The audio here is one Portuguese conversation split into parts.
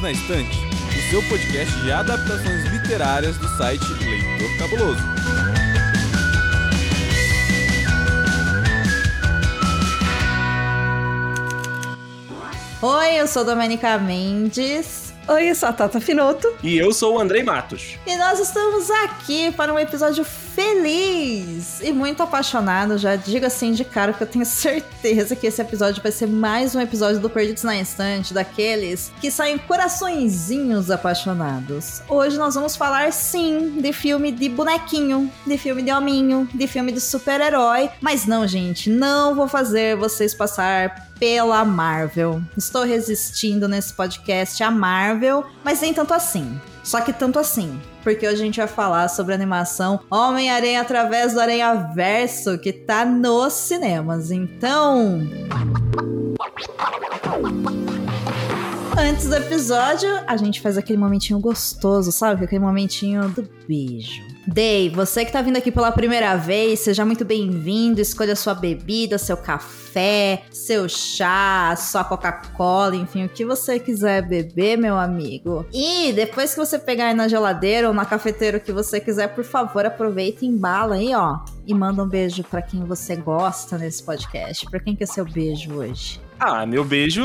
Perdidos na Estante, o seu podcast de adaptações literárias do site Leitor Cabuloso. Oi, eu sou Domenica Mendes. Oi, eu sou a Tata Finoto. E eu sou o Andrei Matos. E nós estamos aqui para um episódio feliz e muito apaixonado. Já digo assim de cara que eu tenho certeza que esse episódio vai ser mais um episódio do Perdidos na Instante, daqueles que saem coraçõezinhos apaixonados. Hoje nós vamos falar sim de filme de bonequinho, de filme de hominho, de filme de super-herói. Mas não, gente, não vou fazer vocês passar pela Marvel. Estou resistindo nesse podcast a Marvel, mas nem tanto assim. Só que tanto assim, porque hoje a gente vai falar sobre a animação Homem-Aranha através do Aranha Verso, que tá nos cinemas. Então. Antes do episódio, a gente faz aquele momentinho gostoso, sabe? Aquele momentinho do beijo. Day, você que tá vindo aqui pela primeira vez, seja muito bem-vindo. Escolha sua bebida, seu café, seu chá, sua Coca-Cola, enfim, o que você quiser beber, meu amigo. E depois que você pegar aí na geladeira ou na cafeteira o que você quiser, por favor, aproveita e embala aí, ó. E manda um beijo para quem você gosta nesse podcast. Para quem que é seu beijo hoje? Ah, meu beijo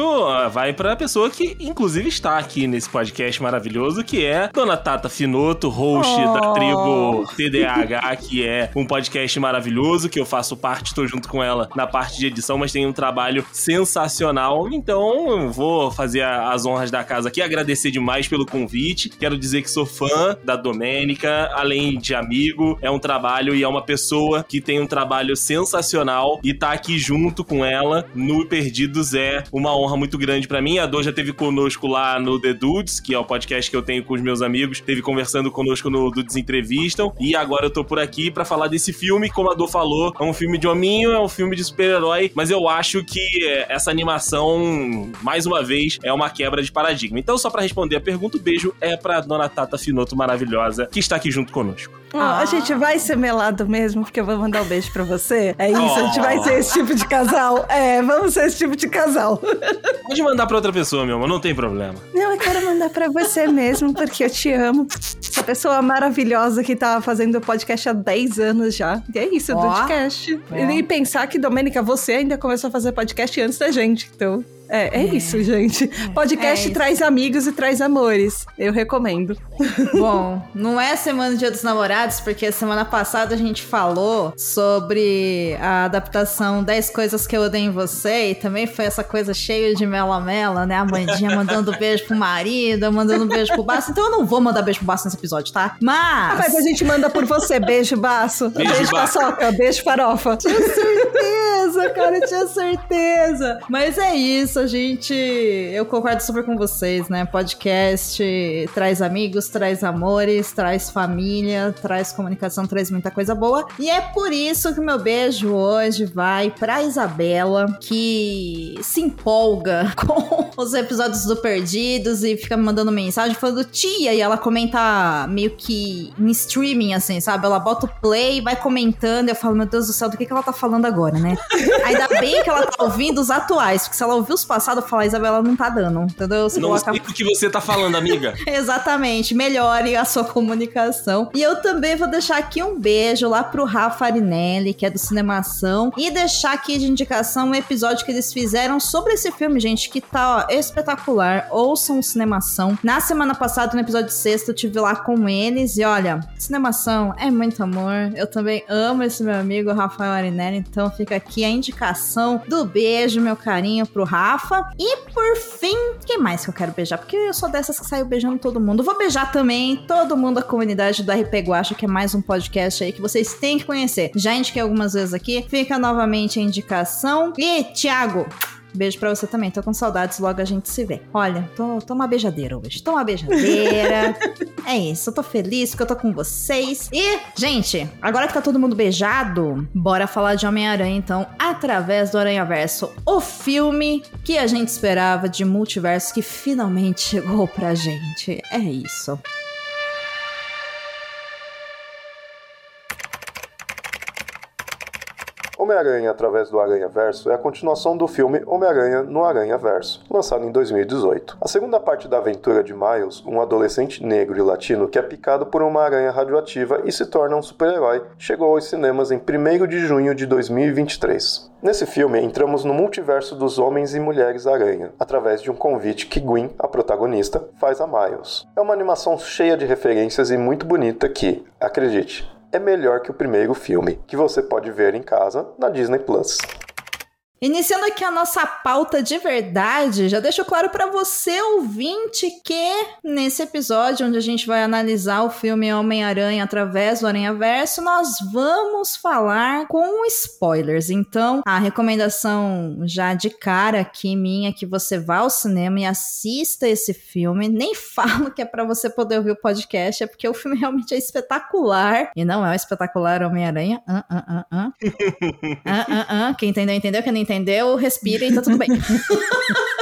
vai para a pessoa que, inclusive, está aqui nesse podcast maravilhoso, que é Dona Tata Finoto, host oh. da tribo TDAH, que é um podcast maravilhoso, que eu faço parte, estou junto com ela na parte de edição, mas tem um trabalho sensacional. Então, vou fazer as honras da casa aqui, agradecer demais pelo convite. Quero dizer que sou fã da Domênica, além de amigo, é um trabalho e é uma pessoa que tem um trabalho sensacional e tá aqui junto com ela no Perdidos é uma honra muito grande para mim. A Dor já teve conosco lá no The Dudes, que é o podcast que eu tenho com os meus amigos, teve conversando conosco no Dudes Entrevistam. E agora eu tô por aqui para falar desse filme, como a Dor falou, é um filme de hominho, é um filme de super-herói, mas eu acho que é, essa animação, mais uma vez, é uma quebra de paradigma. Então, só para responder a pergunta, o beijo é pra Dona Tata Finoto maravilhosa, que está aqui junto conosco. Ah. A gente vai ser melado mesmo, porque eu vou mandar um beijo pra você. É isso, oh. a gente vai ser esse tipo de casal. É, vamos ser esse tipo de casal. Pode mandar pra outra pessoa, meu amor, não tem problema. Não, eu quero mandar pra você mesmo, porque eu te amo. Essa pessoa maravilhosa que tá fazendo podcast há 10 anos já. E é isso, oh. podcast. Oh. E pensar que, Domênica, você ainda começou a fazer podcast antes da gente, então... É, é, é, isso, gente. É. Podcast é traz amigos e traz amores. Eu recomendo. Bom, não é semana Dia dos Namorados, porque semana passada a gente falou sobre a adaptação 10 coisas que eu odeio em você, e também foi essa coisa cheia de mela-mela, né? A Mandinha mandando beijo pro marido, mandando beijo pro baço. Então eu não vou mandar beijo pro baço nesse episódio, tá? Mas. Ah, mas a gente manda por você. Beijo, baço. Beijo, beijo paçoca. Beijo, farofa. Tinha certeza, cara, tinha certeza. Mas é isso isso, a gente. Eu concordo super com vocês, né? Podcast traz amigos, traz amores, traz família, traz comunicação, traz muita coisa boa. E é por isso que meu beijo hoje vai pra Isabela, que se empolga com os episódios do Perdidos e fica me mandando mensagem falando tia, e ela comenta meio que em streaming, assim, sabe? Ela bota o play, vai comentando, e eu falo, meu Deus do céu, do que, que ela tá falando agora, né? Ainda bem que ela tá ouvindo os atuais, porque se ela ouvir os passado falar, Isabela, não tá dando, entendeu? Você não coloca... sei o que você tá falando, amiga. Exatamente, melhore a sua comunicação. E eu também vou deixar aqui um beijo lá pro Rafa Arinelli, que é do Cinemação, e deixar aqui de indicação um episódio que eles fizeram sobre esse filme, gente, que tá ó, espetacular. Ouçam Cinemação. Na semana passada, no episódio sexto, eu tive lá com eles, e olha, Cinemação é muito amor. Eu também amo esse meu amigo, Rafael Arinelli, então fica aqui a indicação do beijo, meu carinho pro Rafa. Rafa. E por fim, quem mais que eu quero beijar? Porque eu sou dessas que saiu beijando todo mundo. Vou beijar também todo mundo da comunidade do RP Guacha, que é mais um podcast aí que vocês têm que conhecer. Já indiquei algumas vezes aqui. Fica novamente a indicação. E, Thiago, Beijo pra você também. Tô com saudades, logo a gente se vê. Olha, tô, tô uma beijadeira hoje. Tô uma beijadeira. é isso, eu tô feliz porque eu tô com vocês. E, gente, agora que tá todo mundo beijado, bora falar de Homem-Aranha, então, através do Aranha Verso. O filme que a gente esperava de multiverso que finalmente chegou pra gente. É isso. Homem-Aranha através do Aranha Verso é a continuação do filme Homem-Aranha no Aranha Verso, lançado em 2018. A segunda parte da aventura de Miles, um adolescente negro e latino que é picado por uma aranha radioativa e se torna um super-herói, chegou aos cinemas em 1 de junho de 2023. Nesse filme, entramos no multiverso dos Homens e Mulheres Aranha, através de um convite que Gwen, a protagonista, faz a Miles. É uma animação cheia de referências e muito bonita que, acredite, é melhor que o primeiro filme, que você pode ver em casa na Disney Plus. Iniciando aqui a nossa pauta de verdade, já deixo claro para você, ouvinte, que nesse episódio, onde a gente vai analisar o filme Homem-Aranha através do Aranha Verso, nós vamos falar com spoilers. Então, a recomendação já de cara aqui minha é que você vá ao cinema e assista esse filme. Nem falo que é para você poder ouvir o podcast, é porque o filme realmente é espetacular. E não é o espetacular Homem-Aranha. Uh, uh, uh, uh. uh, Quem entendeu, entendeu. Quem não entendeu, respira e tá tudo bem.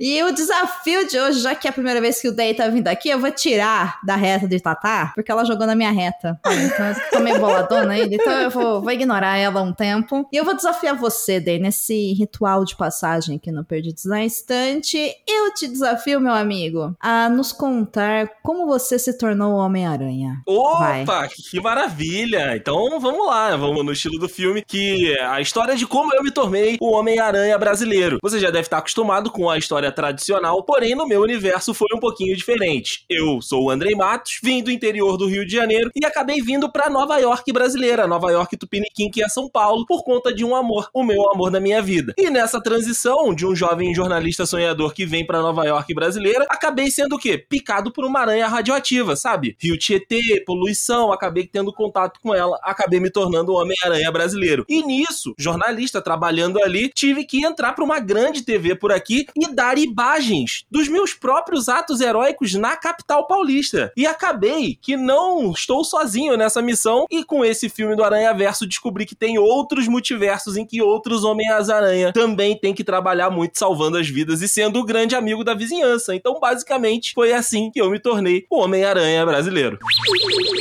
E o desafio de hoje, já que é a primeira vez que o Day tá vindo aqui, eu vou tirar da reta de Tatá, porque ela jogou na minha reta. Então eu tô meio boladona ainda, então eu vou, vou ignorar ela um tempo. E eu vou desafiar você, Day, nesse ritual de passagem aqui no Perdidos na Estante. Eu te desafio, meu amigo, a nos contar como você se tornou o Homem-Aranha. Opa, Vai. que maravilha! Então vamos lá, vamos no estilo do filme, que é a história de como eu me tornei o Homem-Aranha brasileiro. Você já deve estar acostumado com a história tradicional, porém no meu universo foi um pouquinho diferente. Eu sou o Andrei Matos, vim do interior do Rio de Janeiro e acabei vindo para Nova York brasileira, Nova York Tupiniquim, que é São Paulo, por conta de um amor, o meu amor da minha vida. E nessa transição de um jovem jornalista sonhador que vem para Nova York brasileira, acabei sendo o quê? Picado por uma aranha radioativa, sabe? Rio Tietê, poluição, acabei tendo contato com ela, acabei me tornando o Homem-Aranha brasileiro. E nisso, jornalista trabalhando ali, tive que entrar para uma grande TV por aqui e dar imagens dos meus próprios atos heróicos na capital paulista. E acabei que não estou sozinho nessa missão e com esse filme do Aranha Verso descobri que tem outros multiversos em que outros Homens-Aranha também tem que trabalhar muito salvando as vidas e sendo o grande amigo da vizinhança. Então, basicamente, foi assim que eu me tornei o Homem-Aranha brasileiro.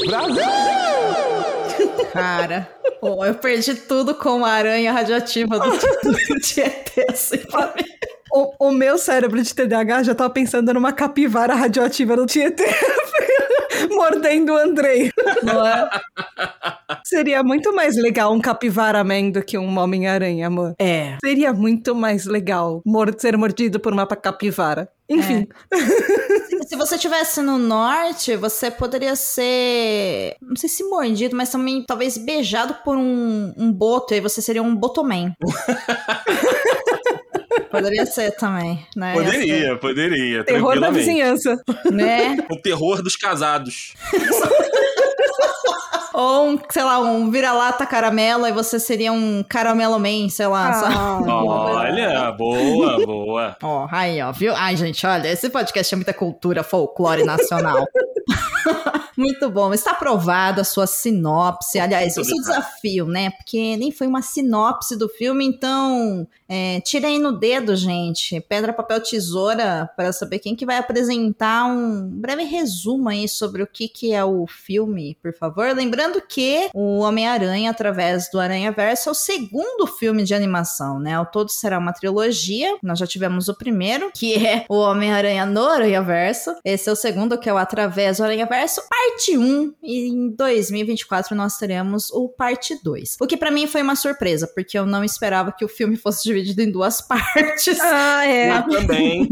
Brasil! Cara, eu perdi tudo com a aranha radioativa do, do Tietê, assim, pra mim. O, o, meu cérebro de TDAH já tava pensando numa capivara radioativa do Tietê. mordendo o Andrei. Não é? Seria muito mais legal um capivara man do que um Homem-Aranha, amor. É. Seria muito mais legal ser mordido por uma capivara. Enfim. É. se você estivesse no norte, você poderia ser. Não sei se mordido, mas também talvez beijado por um, um boto, e aí você seria um botoman. Poderia ser também, né? Poderia, poderia. Terror da vizinhança. Né? O terror dos casados. Ou um, sei lá, um vira-lata caramelo e você seria um caramelo man, sei lá. Ah, olha, boa, boa. Ó, oh, aí, ó, viu? Ai, gente, olha, esse podcast é muita cultura folclore nacional. Muito bom. Está aprovada a sua sinopse. Aliás, o seu desafio, né? Porque nem foi uma sinopse do filme, então é, tirem no dedo, gente. Pedra, papel, tesoura, para saber quem que vai apresentar um breve resumo aí sobre o que, que é o filme, por favor. Lembrando que o Homem-Aranha, através do Aranha Verso, é o segundo filme de animação, né? O todo será uma trilogia. Nós já tivemos o primeiro, que é o Homem-Aranha no Aranha Verso. Esse é o segundo, que é o Através do Aranha Verso, parte 1. E em 2024 nós teremos o parte 2. O que para mim foi uma surpresa, porque eu não esperava que o filme fosse dividido em duas partes. Ah, é. Eu também.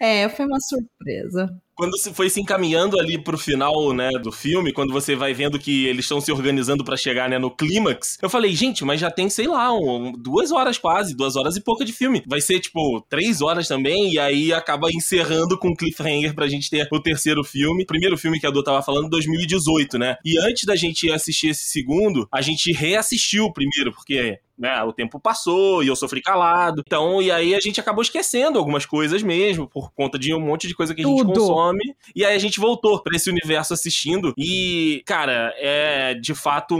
é, foi uma surpresa quando se foi se encaminhando ali pro final, né, do filme, quando você vai vendo que eles estão se organizando para chegar, né, no clímax, eu falei, gente, mas já tem, sei lá, um, duas horas quase, duas horas e pouca de filme. Vai ser, tipo, três horas também, e aí acaba encerrando com cliffhanger pra gente ter o terceiro filme. O primeiro filme que a Dô tava falando, 2018, né? E antes da gente assistir esse segundo, a gente reassistiu o primeiro, porque né, o tempo passou e eu sofri calado. Então, e aí a gente acabou esquecendo algumas coisas mesmo, por conta de um monte de coisa que a gente Tudo. consome. E aí a gente voltou pra esse universo assistindo. E, cara, é de fato um-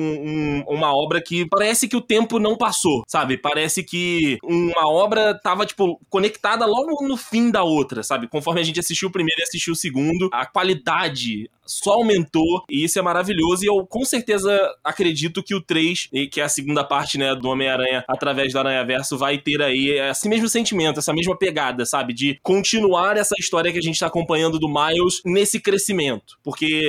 um- uma obra que parece que o tempo não passou, sabe? Parece que uma obra tava, tipo, conectada logo no fim da outra, sabe? Conforme a gente assistiu o primeiro e assistiu o segundo, a qualidade só aumentou e isso é maravilhoso. E eu com certeza acredito que o 3, e que é a segunda parte, né, do Homem-Aranha através do Aranha-Verso, vai ter aí esse mesmo sentimento, essa mesma pegada, sabe? De continuar essa história que a gente tá acompanhando do Miles nesse crescimento. Porque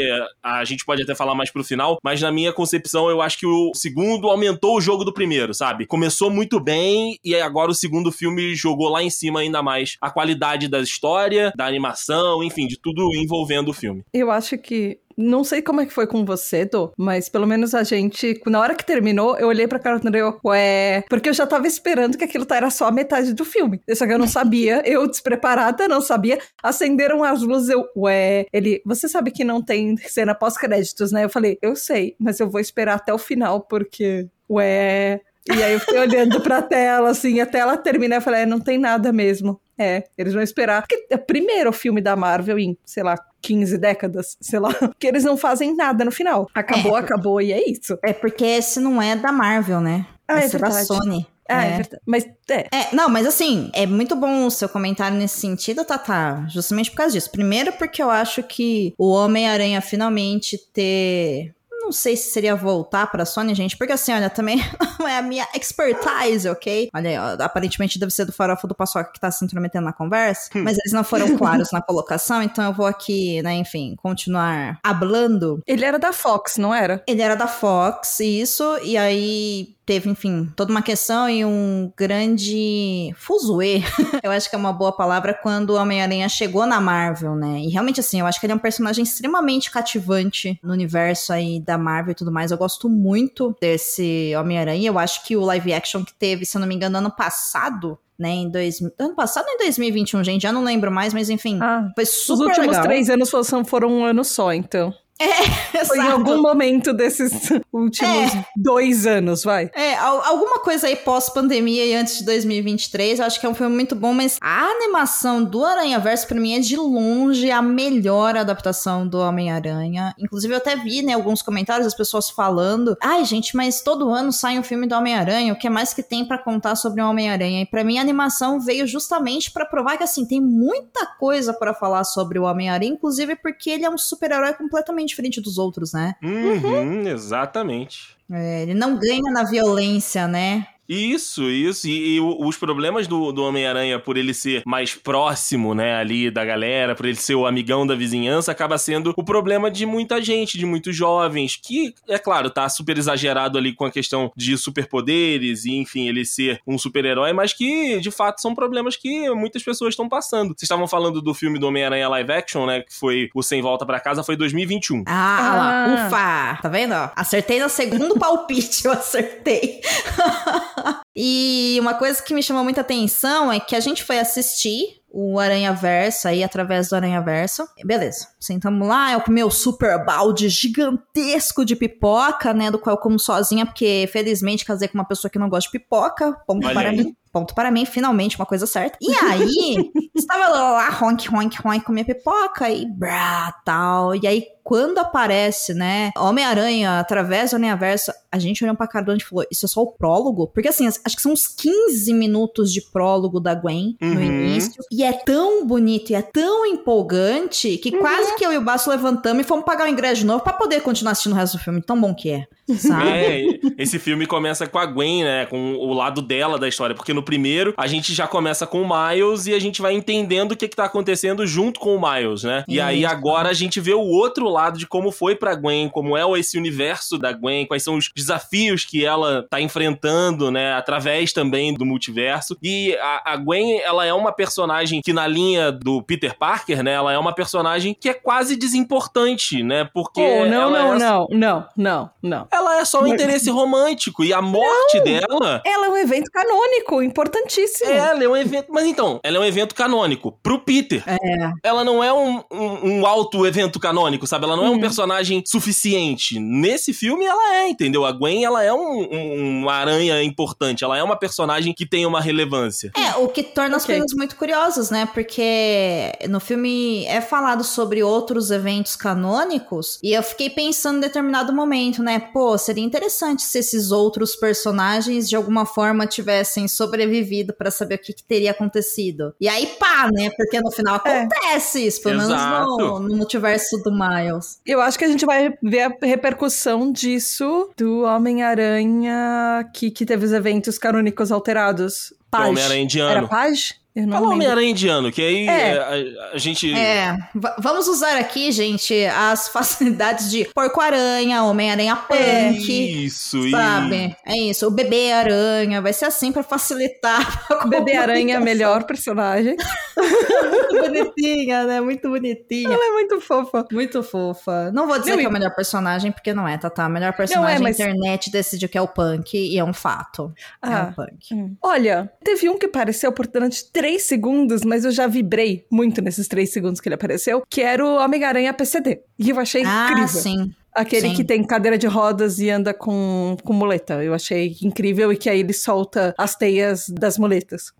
a gente pode até falar mais pro final, mas na minha concepção eu acho que o segundo aumentou o jogo do primeiro, sabe? Começou muito bem e agora o segundo filme jogou lá em cima ainda mais a qualidade da história, da animação, enfim, de tudo envolvendo o filme. Eu acho que. Não sei como é que foi com você, Dô, mas pelo menos a gente, na hora que terminou, eu olhei pra cara André, eu, ué, porque eu já tava esperando que aquilo era só a metade do filme. Só que eu não sabia, eu despreparada, não sabia. Acenderam as luzes, eu, ué, ele, você sabe que não tem cena pós-créditos, né? Eu falei, eu sei, mas eu vou esperar até o final, porque, ué. E aí eu fiquei olhando pra tela, assim, até ela terminar, eu falei, é, não tem nada mesmo. É, eles vão esperar. Porque é o primeiro filme da Marvel em, sei lá, 15 décadas, sei lá, que eles não fazem nada no final. Acabou, É. acabou e é isso. É porque esse não é da Marvel, né? Ah, é esse é da verdade. Sony. Ah, é, É. verdade. Mas é. É, não, mas assim, é muito bom o seu comentário nesse sentido, Tata, justamente por causa disso. Primeiro, porque eu acho que o Homem-Aranha finalmente ter. Não sei se seria voltar pra Sony, gente, porque assim, olha, também não é a minha expertise, ok? Olha aí, ó, aparentemente deve ser do farofa do Paçoca que tá se intrometendo na conversa, mas eles não foram claros na colocação, então eu vou aqui, né, enfim, continuar hablando Ele era da Fox, não era? ele era da Fox, isso, e aí teve, enfim, toda uma questão e um grande fuzuê, eu acho que é uma boa palavra, quando o Homem-Aranha chegou na Marvel, né? E realmente, assim, eu acho que ele é um personagem extremamente cativante no universo aí da Marvel e tudo mais. Eu gosto muito desse Homem-Aranha. Eu acho que o live action que teve, se eu não me engano, ano passado, né, em dois, ano passado em 2021, gente, já não lembro mais, mas enfim, Ah, foi os super últimos legal. três anos foram, foram um ano só, então. Foi em algum momento desses últimos É. dois anos, vai. É, al- alguma coisa aí pós-pandemia e antes de 2023, eu acho que é um filme muito bom, mas a animação do Aranha Verso, pra mim, é de longe a melhor adaptação do Homem-Aranha. Inclusive, eu até vi, né, alguns comentários das pessoas falando: ai, gente, mas todo ano sai um filme do Homem-Aranha, o que mais que tem pra contar sobre o Homem-Aranha? E pra mim, a animação veio justamente pra provar que, assim, tem muita coisa pra falar sobre o Homem-Aranha, inclusive porque ele é um super-herói completamente diferente dos outros, né? Uhum, exatamente. É, ele não ganha na violência, né? Isso, isso. E, e os problemas do, do Homem-Aranha, por ele ser mais próximo, né, ali da galera, por ele ser o amigão da vizinhança, acaba sendo o problema de muita gente, de muitos jovens, que, é claro, tá super exagerado ali com a questão de superpoderes e, enfim, ele ser um super-herói, mas que, de fato, são problemas que muitas pessoas estão passando. Vocês estavam falando do filme do Homem-Aranha live action, né, que foi o Sem Volta pra Casa, foi 2021. Ah, Ah. lá, ufa! Tá vendo? ó? Acertei no segundo palpite, eu acertei. e uma coisa que me chamou muita atenção é que a gente foi assistir o Aranha Verso aí através do Aranha Verso. Beleza, sentamos lá, eu comi o super balde gigantesco de pipoca, né? Do qual eu como sozinha, porque felizmente casei com uma pessoa que não gosta de pipoca. Ponto Olha para aí. mim. Ponto para mim, finalmente uma coisa certa. E aí, estava lá, ronk, ronk, ronk, comia pipoca e brá, tal. E aí, quando aparece, né, Homem-Aranha através do Homem-Verso, a gente olhou pra cara do e falou, isso é só o prólogo? Porque assim, acho que são uns 15 minutos de prólogo da Gwen no Uhum. início. E é tão bonito e é tão empolgante que quase que eu e o Baço levantamos e fomos pagar o ingresso de novo pra poder continuar assistindo o resto do filme. Tão bom que é, sabe? É, esse filme começa com a Gwen, né? Com o lado dela da história. Porque no primeiro, a gente já começa com o Miles e a gente vai entendendo o que, que tá acontecendo junto com o Miles, né? E aí agora a gente vê o outro lado de como foi pra Gwen, como é esse universo da Gwen, quais são os desafios que ela tá enfrentando, né? Através também do multiverso. E a, a Gwen, ela é uma personagem que, na linha do Peter Parker, né? Ela é uma personagem que é quase desimportante, né? Porque. Oh, não, não, é não, não, não, não. ela é só um interesse romântico e a morte dela. Ela é um evento canônico importantíssimo. É, ela é um evento. Mas então, ela é um evento canônico pro Peter. É. Ela não é um, um, um alto evento canônico, sabe? Ela não é um personagem suficiente. Nesse filme, ela é, entendeu? A Gwen, ela é um, um- uma aranha importante. Ela é uma personagem que tem uma relevância. É, o que torna as Ok. coisas muito curiosas, né? Porque no filme é falado sobre outros eventos canônicos e eu fiquei pensando em determinado momento, né? Pô, seria interessante se esses outros personagens de alguma forma tivessem sobrevivido pra saber o que, que teria acontecido. E aí pá, né? Porque no final É. acontece isso, pelo menos no, Exato. no multiverso do Miles. Eu acho que a gente vai ver a repercussão disso do Homem-Aranha que, que teve os eventos canônicos alterados. Page. Homem-Aranha indiano. Era Page? Eu não Fala. Homem-Aranha indiano, que aí É. é, a, a gente. É, va- vamos usar aqui, gente, as facilidades de Porco-Aranha, Homem-Aranha Punk. Isso, Sabe? É isso. O bebê aranha vai ser assim pra facilitar. a Bebê Aranha, comunicação. melhor personagem. Muito bonitinha, né? Muito bonitinha. Ela é muito fofa. Muito fofa. Não vou dizer Não, que e- é o melhor personagem, porque não é, tá? tá? O melhor personagem mas- a internet decidiu que é o Punk, e é um fato. É Ah. o Punk. Olha, teve um que apareceu por durante três segundos, mas eu já vibrei muito nesses três segundos que ele apareceu, que era o Homem-Aranha PCD. E eu achei Ah, incrível. sim. Aquele sim. que tem cadeira de rodas e anda com, com muleta. Eu achei incrível e que aí ele solta as teias das muletas.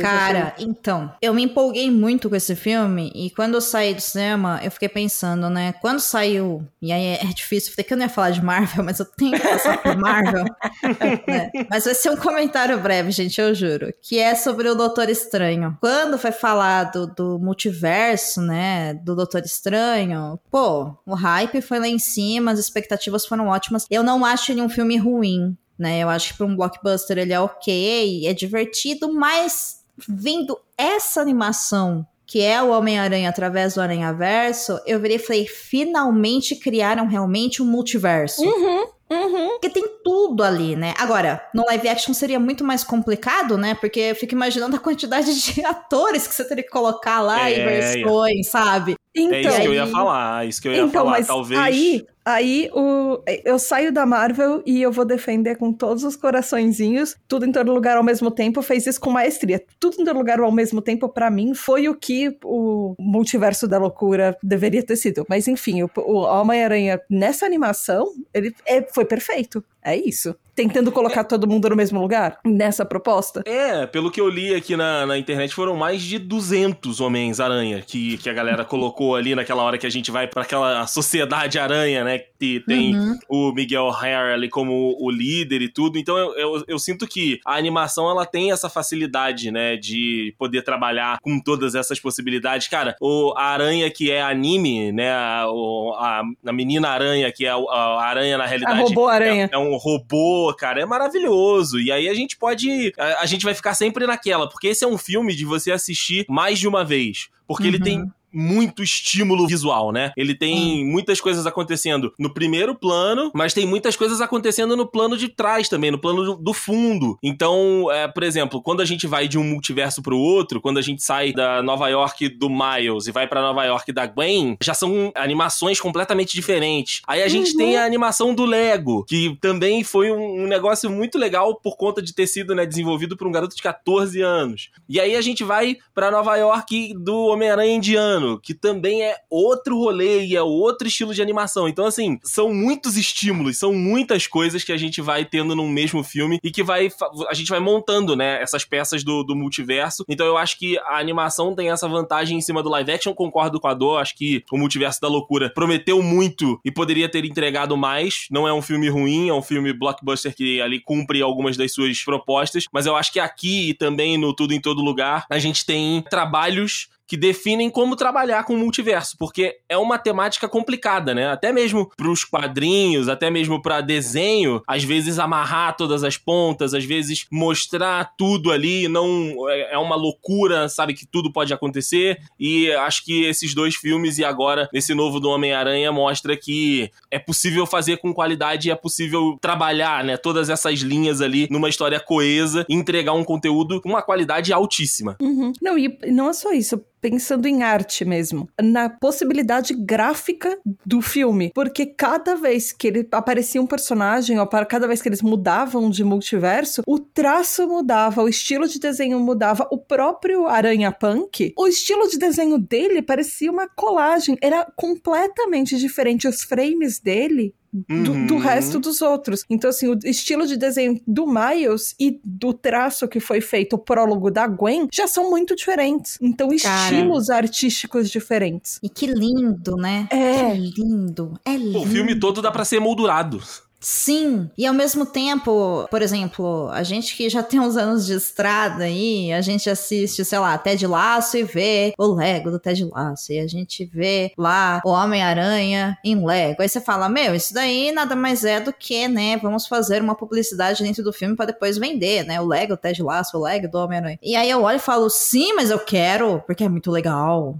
Cara, então, eu me empolguei muito com esse filme e quando eu saí do cinema, eu fiquei pensando, né? Quando saiu, e aí é difícil, eu falei que eu não ia falar de Marvel, mas eu tenho que passar por Marvel. né? Mas vai ser um comentário breve, gente, eu juro. Que é sobre o Doutor Estranho. Quando foi falado do multiverso, né? Do Doutor Estranho, pô, o hype foi lá em cima, as expectativas foram ótimas. Eu não acho ele um filme ruim né? Eu acho que para um blockbuster ele é ok, é divertido, mas vendo essa animação que é o Homem-Aranha através do Aranha-Verso, eu virei e falei, finalmente criaram realmente um multiverso. Uhum, uhum. Porque tem tudo ali, né? Agora, no live action seria muito mais complicado, né? Porque eu fico imaginando a quantidade de atores que você teria que colocar lá É, e versões, sabe? Então, É isso que eu ia falar, é isso que eu ia então, falar. mas Talvez. aí, aí o, eu saio da Marvel e eu vou defender com todos os coraçõezinhos, tudo em todo lugar ao mesmo tempo, fez isso com maestria. Tudo em todo lugar ao mesmo tempo, pra mim, foi o que o multiverso da loucura deveria ter sido. Mas enfim, o, o Homem-Aranha nessa animação, ele é, foi perfeito. É isso. Tentando colocar todo mundo no mesmo lugar, nessa proposta. É, pelo que eu li aqui na, na internet, foram mais de 200 Homens-Aranha que, que a galera colocou ali naquela hora que a gente vai pra aquela sociedade aranha, né? Que tem Uhum. o Miguel Hare ali como o líder e tudo. Então eu, eu, eu sinto que a animação ela tem essa facilidade, né? De poder trabalhar com todas essas possibilidades. Cara, o, a aranha que é anime, né? A, a, a menina aranha, que é a, a aranha na A realidade. robô-aranha. É, é um robô, cara, é maravilhoso. E aí a gente pode. A, a gente vai ficar sempre naquela, porque esse é um filme de você assistir mais de uma vez. Porque ele Uhum. tem muito estímulo visual, né? Ele tem muitas coisas acontecendo no primeiro plano, mas tem muitas coisas acontecendo no plano de trás também, no plano do, do fundo. Então, é, por exemplo, quando a gente vai de um multiverso pro outro, quando a gente sai da Nova York do Miles e vai pra Nova York da Gwen, já são animações completamente diferentes. Aí a gente tem a animação do Lego, que também foi um, um negócio muito legal por conta de ter sido né, desenvolvido por um garoto de 14 anos. E aí a gente vai pra Nova York do Homem-Aranha indiano, que também é outro rolê e é outro estilo de animação. Então, assim, são muitos estímulos, são muitas coisas que a gente vai tendo num mesmo filme e que vai a gente vai montando, né, essas peças do, do multiverso. Então eu acho que a animação tem essa vantagem em cima do live action, concordo com a Dor, acho que o Multiverso da Loucura prometeu muito e poderia ter entregado mais. Não é um filme ruim, é um filme blockbuster que ali cumpre algumas das suas propostas, mas eu acho que aqui e também no Tudo em Todo Lugar, a gente tem trabalhos que definem como trabalhar com o multiverso, porque é uma temática complicada, né? Até mesmo pros quadrinhos, até mesmo pra desenho, às vezes amarrar todas as pontas, às vezes mostrar tudo ali, não é é uma loucura, sabe que tudo pode acontecer. E acho que esses dois filmes e agora esse novo do Homem-Aranha mostra que é possível fazer com qualidade, é possível trabalhar, né, todas essas linhas ali numa história coesa, e entregar um conteúdo com uma qualidade altíssima. Uhum. Não, e não é só isso. Pensando em arte mesmo, na possibilidade gráfica do filme, porque cada vez que ele aparecia um personagem, ou para cada vez que eles mudavam de multiverso, o traço mudava, o estilo de desenho mudava, o próprio Aranha Punk, o estilo de desenho dele parecia uma colagem, era completamente diferente, os frames dele do, uhum. do, resto dos outros. Então, assim, o estilo de desenho do Miles e do traço que foi feito, o prólogo da Gwen, já são muito diferentes. Então, Cara. estilos artísticos diferentes. E que lindo, né? É. Que lindo. É lindo. o filme todo dá para ser moldurado. Sim, e ao mesmo tempo, por exemplo, a gente que já tem uns anos de estrada aí, a gente assiste, sei lá, Ted Laço e vê o Lego do Ted Laço, e a gente vê lá o Homem-Aranha em Lego. Aí você fala, meu, isso daí nada mais é do que, né, vamos fazer uma publicidade dentro do filme para depois vender, né, o Lego, o Ted Laço, o Lego do Homem-Aranha. E aí eu olho e falo, sim, mas eu quero, porque é muito legal.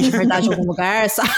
De verdade em algum lugar, sabe?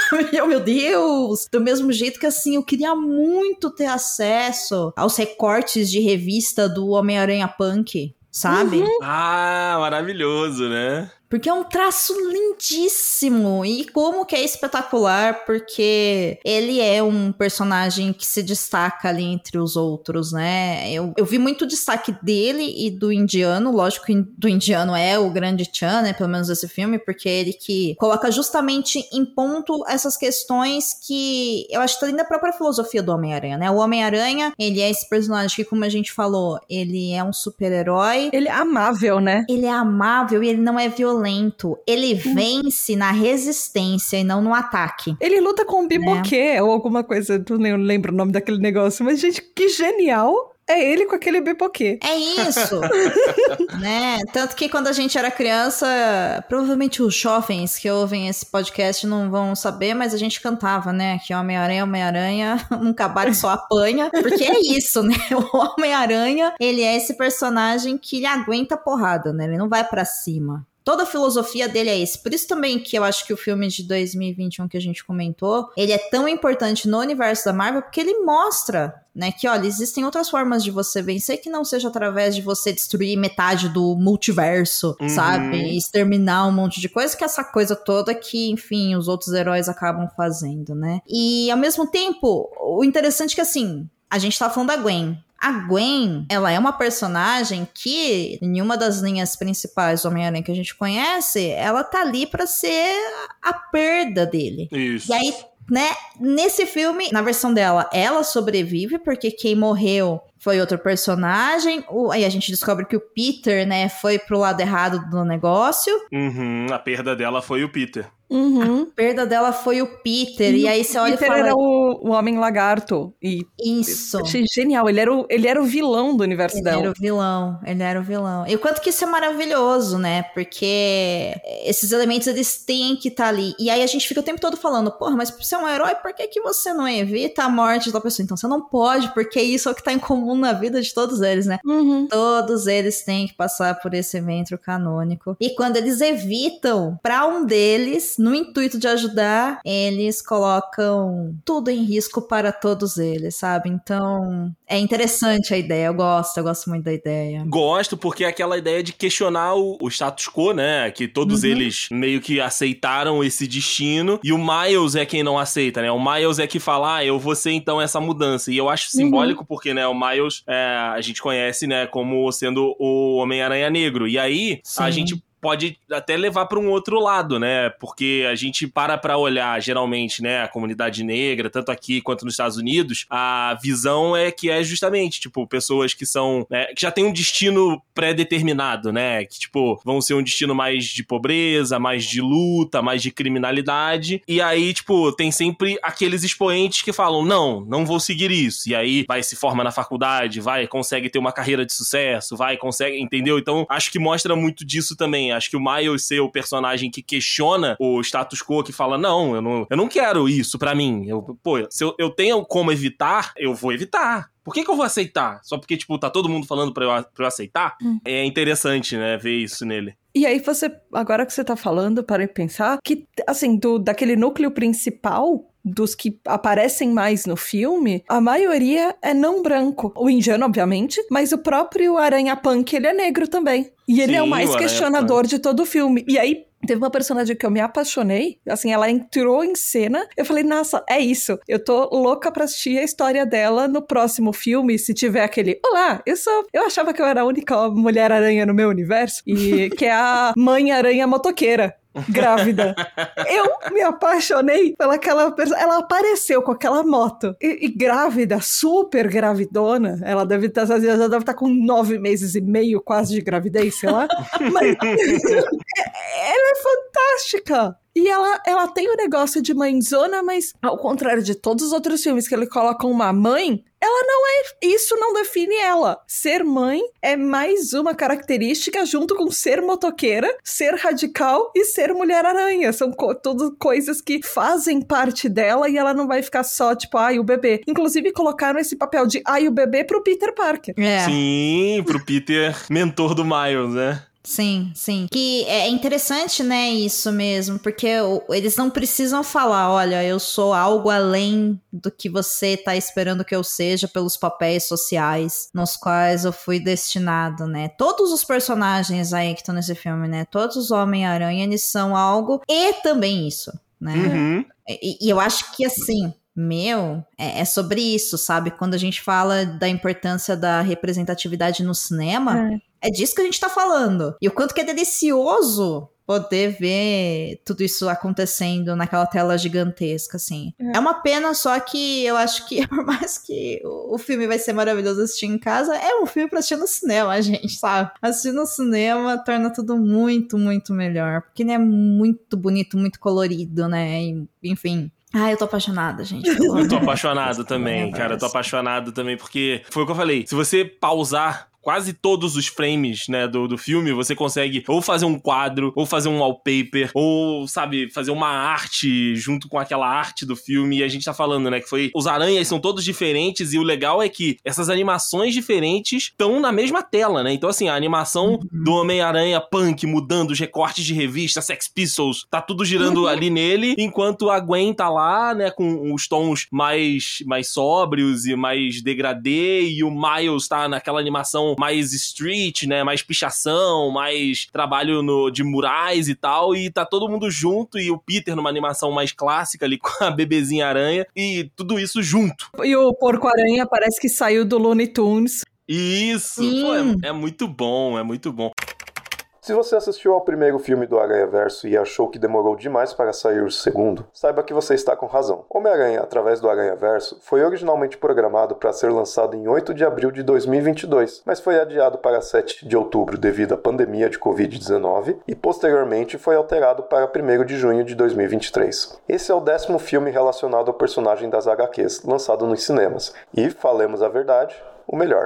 Oh, meu Deus! Do mesmo jeito que, assim, eu queria muito ter acesso aos recortes de revista do Homem-Aranha Punk, sabe? Uhum. Ah, maravilhoso, né? Porque é um traço lindíssimo. E como que é espetacular, porque ele é um personagem que se destaca ali entre os outros, né? Eu, eu vi muito destaque dele e do indiano. Lógico que do indiano é o grande Chan, né? Pelo menos esse filme, porque é ele que coloca justamente em ponto essas questões que eu acho que tá dentro da própria filosofia do Homem-Aranha, né? O Homem-Aranha, ele é esse personagem que, como a gente falou, ele é um super-herói. Ele é amável, né? Ele é amável e ele não é violento violento. Ele vence na resistência e não no ataque. Ele luta com um biboquê né? ou alguma coisa, tu nem lembro o nome daquele negócio, mas gente, que genial é ele com aquele bipoquê. É isso. né? Tanto que quando a gente era criança, provavelmente os jovens que ouvem esse podcast não vão saber, mas a gente cantava, né? Que Homem-Aranha, Homem-Aranha, um cabalho só apanha. Porque é isso, né? O Homem-Aranha, ele é esse personagem que ele aguenta porrada, né? Ele não vai para cima. Toda a filosofia dele é esse. Por isso também que eu acho que o filme de 2021 que a gente comentou, ele é tão importante no universo da Marvel porque ele mostra, né, que olha, existem outras formas de você vencer que não seja através de você destruir metade do multiverso, uhum. sabe? exterminar um monte de coisa que é essa coisa toda que, enfim, os outros heróis acabam fazendo, né? E ao mesmo tempo, o interessante é que assim, a gente tá falando da Gwen. A Gwen, ela é uma personagem que, em uma das linhas principais do Homem-Aranha que a gente conhece, ela tá ali para ser a perda dele. Isso. E aí, né, nesse filme, na versão dela, ela sobrevive porque quem morreu foi outro personagem. O, aí a gente descobre que o Peter, né, foi pro lado errado do negócio. Uhum, a perda dela foi o Peter. Uhum. A perda dela foi o Peter. E, e aí você olha Peter e fala. era o, o Homem Lagarto. E isso. achei genial. Ele era, o, ele era o vilão do universo ele dela. Ele era o vilão. Ele era o vilão. E o quanto que isso é maravilhoso, né? Porque esses elementos eles têm que estar tá ali. E aí a gente fica o tempo todo falando: porra, mas você é um herói, por que, que você não evita a morte da pessoa? Então você não pode, porque isso é o que tá em comum na vida de todos eles, né? Uhum. Todos eles têm que passar por esse evento canônico. E quando eles evitam, para um deles no intuito de ajudar, eles colocam tudo em risco para todos eles, sabe? Então, é interessante a ideia. Eu gosto, eu gosto muito da ideia. Gosto, porque é aquela ideia de questionar o, o status quo, né? Que todos uhum. eles meio que aceitaram esse destino. E o Miles é quem não aceita, né? O Miles é que fala, ah, eu vou ser então essa mudança. E eu acho uhum. simbólico uhum. porque, né, o Miles é, a gente conhece, né, como sendo o Homem-Aranha Negro. E aí, Sim. a gente pode até levar para um outro lado, né? Porque a gente para para olhar, geralmente, né, a comunidade negra, tanto aqui quanto nos Estados Unidos, a visão é que é justamente, tipo, pessoas que são, né, que já têm um destino pré-determinado, né? Que, tipo, vão ser um destino mais de pobreza, mais de luta, mais de criminalidade. E aí, tipo, tem sempre aqueles expoentes que falam: não, não vou seguir isso. E aí vai se forma na faculdade, vai, consegue ter uma carreira de sucesso, vai, consegue, entendeu? Então, acho que mostra muito disso também Acho que o Miles ser o personagem que questiona o status quo, que fala: não, eu não, eu não quero isso para mim. Eu, pô, se eu, eu tenho como evitar, eu vou evitar. Por que, que eu vou aceitar? Só porque, tipo, tá todo mundo falando pra eu, pra eu aceitar? Hum. É interessante, né, ver isso nele. E aí você, agora que você tá falando, para pensar que, assim, do, daquele núcleo principal, dos que aparecem mais no filme, a maioria é não branco. O indiano, obviamente, mas o próprio Aranha Punk, ele é negro também. E ele Sim, é o mais o questionador de todo o filme. E aí, Teve uma personagem que eu me apaixonei, assim, ela entrou em cena. Eu falei, nossa, é isso. Eu tô louca pra assistir a história dela no próximo filme, se tiver aquele. Olá, eu sou. Eu achava que eu era a única Mulher-Aranha no meu universo, e que é a Mãe-Aranha Motoqueira grávida. eu me apaixonei pelaquela pessoa. Ela apareceu com aquela moto. E, e, grávida, super gravidona. Ela deve estar, tá, estar tá com nove meses e meio quase de gravidez, sei lá. Mas ela é fantástica. E ela, ela tem o negócio de mãezona, mas ao contrário de todos os outros filmes que ele coloca uma mãe, ela não é. Isso não define ela. Ser mãe é mais uma característica junto com ser motoqueira, ser radical e ser Mulher-Aranha. São co tudo coisas que fazem parte dela e ela não vai ficar só, tipo, ai, o bebê. Inclusive, colocaram esse papel de ai, o bebê pro Peter Parker. É. Sim, pro Peter, mentor do Miles, né? Sim, sim. Que é interessante, né, isso mesmo, porque eles não precisam falar, olha, eu sou algo além do que você tá esperando que eu seja pelos papéis sociais nos quais eu fui destinado, né? Todos os personagens aí que estão nesse filme, né? Todos os Homem-Aranha, eles são algo e também isso, né? Uhum. E, e eu acho que assim, meu, é, é, sobre isso, sabe? Quando a gente fala da importância da representatividade no cinema, é. É disso que a gente tá falando. E o quanto que é delicioso poder ver tudo isso acontecendo naquela tela gigantesca, assim. É. é, uma pena só que eu acho que, por mais que o filme vai ser maravilhoso assistir em casa, é um filme pra assistir no cinema, gente, sabe? Assistir no cinema torna tudo muito, muito melhor. Porque ele é muito bonito, muito colorido, né? E, enfim. Ah, eu tô apaixonada, gente. Eu tô apaixonado também, cara. Eu tô apaixonado também, porque foi o que eu falei. Se você pausar quase todos os frames, né, do, do filme, você consegue ou fazer um quadro, ou fazer um wallpaper, ou, sabe, fazer uma arte junto com aquela arte do filme. E a gente tá falando, né, que foi. Os aranhas são todos diferentes, e o legal é que essas animações diferentes estão na mesma tela, né? Então, assim, a animação uhum. do Homem-Aranha punk mudando, os recortes de revista, Sex Pistols, tá tudo girando uhum. ali nele, enquanto a Gwen tá lá, né, com os tons mais, mais sóbrios e mais degradê, e o Miles tá naquela animação mais street, né? Mais pichação, mais trabalho no, de murais e tal. E tá todo mundo junto. E o Peter numa animação mais clássica ali com a bebezinha aranha. E tudo isso junto. E o porco-aranha parece que saiu do Looney Tunes. Isso! Pô, é, é muito bom, é muito bom. Se você assistiu ao primeiro filme do Aranha Verso e achou que demorou demais para sair o segundo, saiba que você está com razão. Homem-Aranha, através do Aranha Verso, foi originalmente programado para ser lançado em 8 de abril de 2022, mas foi adiado para 7 de outubro devido à pandemia de Covid-19 e posteriormente foi alterado para 1 de junho de 2023. Esse é o décimo filme relacionado ao personagem das HQs lançado nos cinemas e, falemos a verdade, o melhor.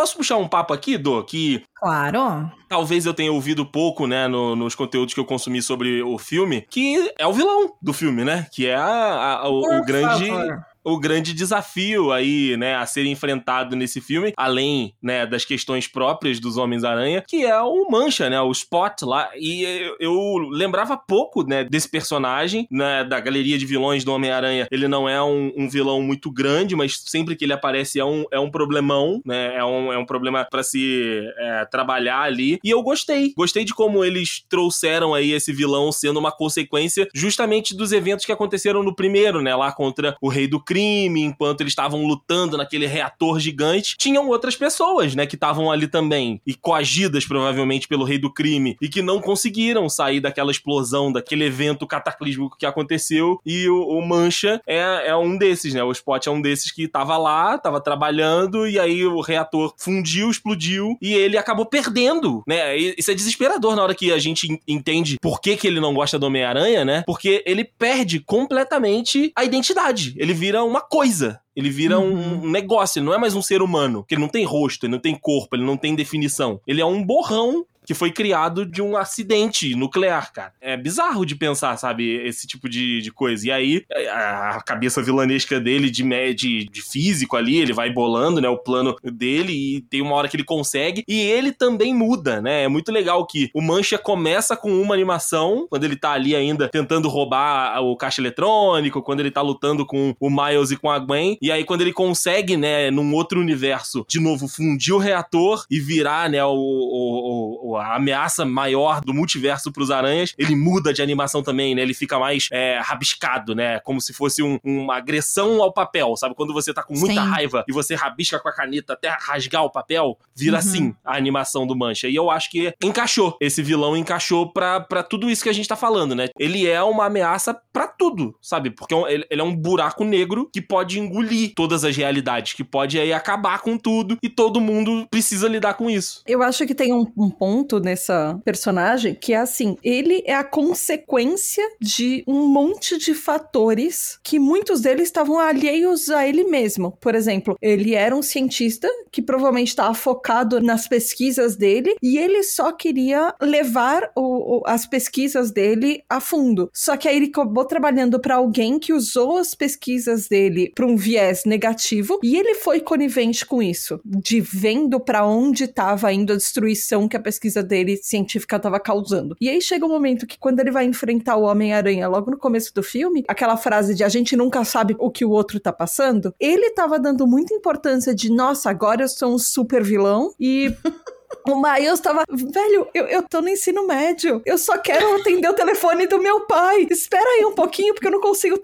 Posso puxar um papo aqui, Do? Que. Claro. Talvez eu tenha ouvido pouco, né, no, nos conteúdos que eu consumi sobre o filme, que é o vilão do filme, né? Que é a, a, o, o grande. Favor o grande desafio aí, né, a ser enfrentado nesse filme, além, né, das questões próprias dos Homens-Aranha, que é o Mancha, né, o Spot lá. E eu, lembrava pouco, né, desse personagem, né, da galeria de vilões do Homem-Aranha. Ele não é um, um, vilão muito grande, mas sempre que ele aparece é um, é um problemão, né, é um, é um problema para se é, trabalhar ali. E eu gostei. Gostei de como eles trouxeram aí esse vilão sendo uma consequência justamente dos eventos que aconteceram no primeiro, né, lá contra o Rei do crime, enquanto eles estavam lutando naquele reator gigante, tinham outras pessoas, né, que estavam ali também e coagidas provavelmente pelo rei do crime e que não conseguiram sair daquela explosão, daquele evento cataclísmico que aconteceu. E o, o Mancha é, é um desses, né? O Spot é um desses que tava lá, tava trabalhando e aí o reator fundiu, explodiu e ele acabou perdendo, né? Isso é desesperador na hora que a gente entende por que, que ele não gosta do Homem-Aranha, né? Porque ele perde completamente a identidade. Ele vira vira uma coisa. Ele vira uhum. um negócio. Ele não é mais um ser humano. Que ele não tem rosto, ele não tem corpo, ele não tem definição. Ele é um borrão que foi criado de um acidente nuclear, cara. É bizarro de pensar, sabe, esse tipo de, de coisa. E aí, a cabeça vilanesca dele de, de, de físico ali, ele vai bolando, né, o plano dele e tem uma hora que ele consegue. E ele também muda, né? É muito legal que o Mancha começa com uma animação, quando ele tá ali ainda tentando roubar o caixa eletrônico, quando ele tá lutando com o Miles e com a Gwen. E aí, quando ele consegue, né, num outro universo, de novo, fundir o reator e virar, né, o, o, o a ameaça maior do multiverso pros aranhas, ele muda de animação também, né? Ele fica mais é, rabiscado, né? Como se fosse um, uma agressão ao papel, sabe? Quando você tá com muita Sim. raiva e você rabisca com a caneta até rasgar o papel, vira uhum. assim a animação do Mancha. E eu acho que encaixou. Esse vilão encaixou pra, pra tudo isso que a gente tá falando, né? Ele é uma ameaça para tudo, sabe? Porque é ele, ele é um buraco negro que pode engolir todas as realidades, que pode aí acabar com tudo e todo mundo precisa lidar com isso. Eu acho que tem um, um ponto nessa personagem que é assim: ele é a consequência de um monte de fatores que muitos deles estavam alheios a ele mesmo. Por exemplo, ele era um cientista que provavelmente estava focado nas pesquisas dele e ele só queria levar o, o, as pesquisas dele a fundo. Só que aí ele acabou trabalhando para alguém que usou as pesquisas dele para um viés negativo e ele foi conivente com isso, de vendo para onde estava indo a destruição que a pesquisa dele científica estava causando. E aí chega um momento que quando ele vai enfrentar o Homem-Aranha logo no começo do filme, aquela frase de a gente nunca sabe o que o outro tá passando, ele estava dando muita importância de nossa, agora eu sou um super vilão e O Miles tava, velho, eu, eu tô no ensino médio. Eu só quero atender o telefone do meu pai. Espera aí um pouquinho, porque eu não consigo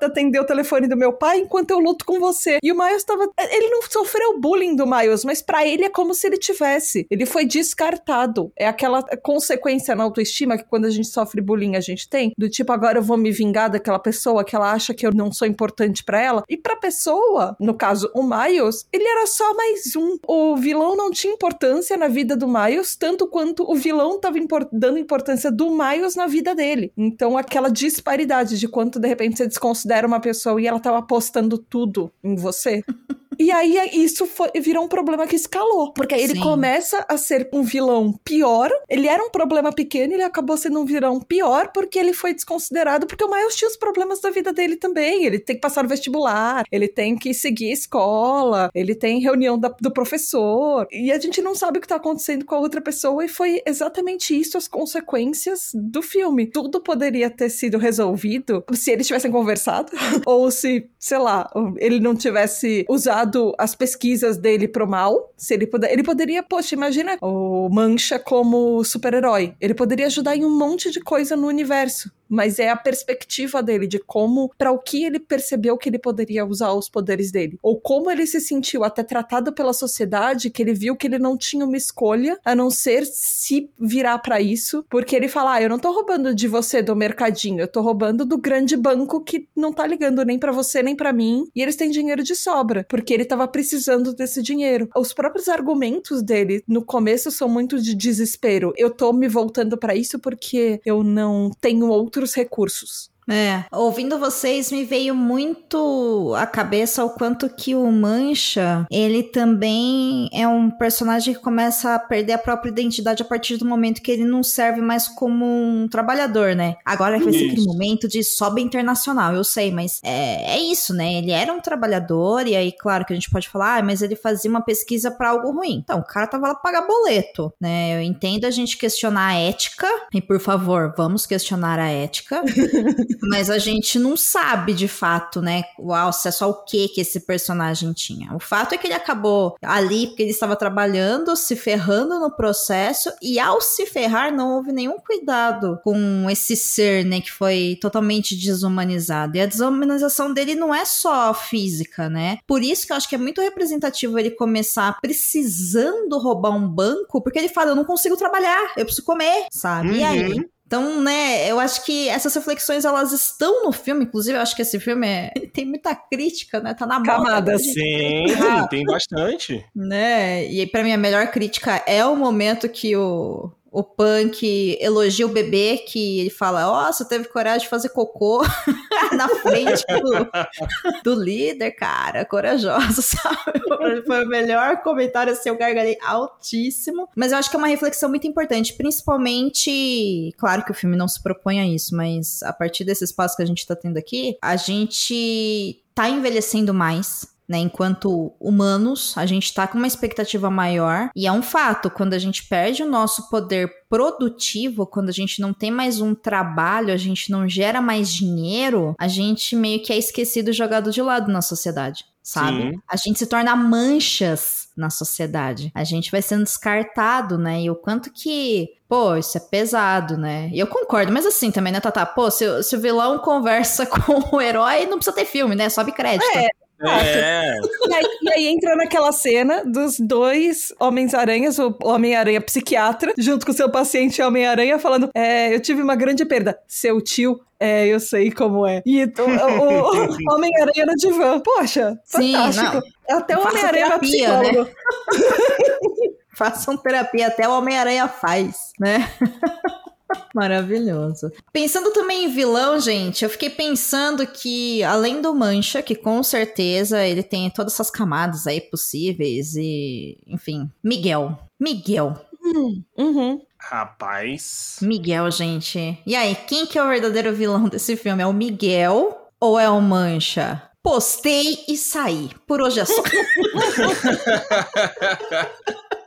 atender o telefone do meu pai enquanto eu luto com você. E o Miles tava. Ele não sofreu bullying do Miles, mas para ele é como se ele tivesse. Ele foi descartado. É aquela consequência na autoestima que quando a gente sofre bullying a gente tem, do tipo, agora eu vou me vingar daquela pessoa que ela acha que eu não sou importante para ela. E pra pessoa, no caso o Miles, ele era só mais um. O vilão não tinha importância na vida do Miles, tanto quanto o vilão estava import dando importância do Miles na vida dele. Então, aquela disparidade de quanto de repente você desconsidera uma pessoa e ela estava apostando tudo em você. E aí isso foi, virou um problema que escalou. Porque aí ele Sim. começa a ser um vilão pior. Ele era um problema pequeno, ele acabou sendo um vilão pior porque ele foi desconsiderado. Porque o Miles tinha os problemas da vida dele também. Ele tem que passar no vestibular, ele tem que seguir a escola, ele tem reunião da, do professor. E a gente não sabe o que tá acontecendo com a outra pessoa. E foi exatamente isso as consequências do filme. Tudo poderia ter sido resolvido se eles tivessem conversado. ou se, sei lá, ele não tivesse usado usado as pesquisas dele pro mal, se ele puder, ele poderia, poxa, imagina o Mancha como super-herói. Ele poderia ajudar em um monte de coisa no universo mas é a perspectiva dele de como, para o que ele percebeu que ele poderia usar os poderes dele, ou como ele se sentiu até tratado pela sociedade, que ele viu que ele não tinha uma escolha a não ser se virar para isso, porque ele fala: ah, eu não tô roubando de você do mercadinho, eu tô roubando do grande banco que não tá ligando nem para você nem para mim, e eles têm dinheiro de sobra, porque ele tava precisando desse dinheiro. Os próprios argumentos dele no começo são muito de desespero. Eu tô me voltando para isso porque eu não tenho outro outros recursos. É, ouvindo vocês me veio muito à cabeça o quanto que o Mancha, ele também é um personagem que começa a perder a própria identidade a partir do momento que ele não serve mais como um trabalhador, né? Agora vai ser aquele momento de sobe internacional, eu sei, mas é, é isso, né? Ele era um trabalhador e aí, claro que a gente pode falar, ah, mas ele fazia uma pesquisa para algo ruim. Então, o cara tava lá pra pagar boleto, né? Eu entendo a gente questionar a ética, e por favor, vamos questionar a ética. Mas a gente não sabe de fato, né, o acesso ao que que esse personagem tinha. O fato é que ele acabou ali porque ele estava trabalhando, se ferrando no processo e ao se ferrar não houve nenhum cuidado com esse ser, né, que foi totalmente desumanizado. E a desumanização dele não é só física, né? Por isso que eu acho que é muito representativo ele começar precisando roubar um banco, porque ele fala, eu não consigo trabalhar, eu preciso comer, sabe? Uhum. E aí? Então, né, eu acho que essas reflexões elas estão no filme, inclusive eu acho que esse filme é, tem muita crítica, né? Tá na Camada, moda. Sim, tem bastante. Né? E para mim a melhor crítica é o momento que o o Punk elogia o bebê, que ele fala: Ó, oh, você teve coragem de fazer cocô na frente do, do líder, cara, corajoso, sabe? Foi o melhor comentário, assim, eu gargalhei altíssimo. Mas eu acho que é uma reflexão muito importante, principalmente, claro que o filme não se propõe a isso, mas a partir desse espaço que a gente tá tendo aqui, a gente tá envelhecendo mais, né? Enquanto humanos, a gente tá com uma expectativa maior. E é um fato, quando a gente perde o nosso poder produtivo, quando a gente não tem mais um trabalho, a gente não gera mais dinheiro, a gente meio que é esquecido e jogado de lado na sociedade. Sabe? Sim. A gente se torna manchas na sociedade. A gente vai sendo descartado, né? E o quanto que Pô, isso é pesado, né? E eu concordo, mas assim também, né, Tata? Pô, se, se o vilão conversa com o herói, não precisa ter filme, né? Sobe crédito. É, é. E aí, e aí, entra naquela cena dos dois Homens-Aranhas, o Homem-Aranha psiquiatra, junto com seu paciente Homem-Aranha, falando: é, Eu tive uma grande perda. Seu tio é, eu sei como é. E o, o, Homem-Aranha no divã. Poxa, Sim, fantástico. Não. Até o Homem-Aranha é psicólogo. Né? Façam terapia, até o Homem-Aranha faz, né? Maravilhoso. Pensando também em vilão, gente, eu fiquei pensando que, além do Mancha, que com certeza ele tem todas essas camadas aí possíveis, e, enfim, Miguel. Miguel. Hum, uhum. Rapaz. Miguel, gente. E aí, quem que é o verdadeiro vilão desse filme? É o Miguel ou é o Mancha? Postei e saí. Por hoje é só.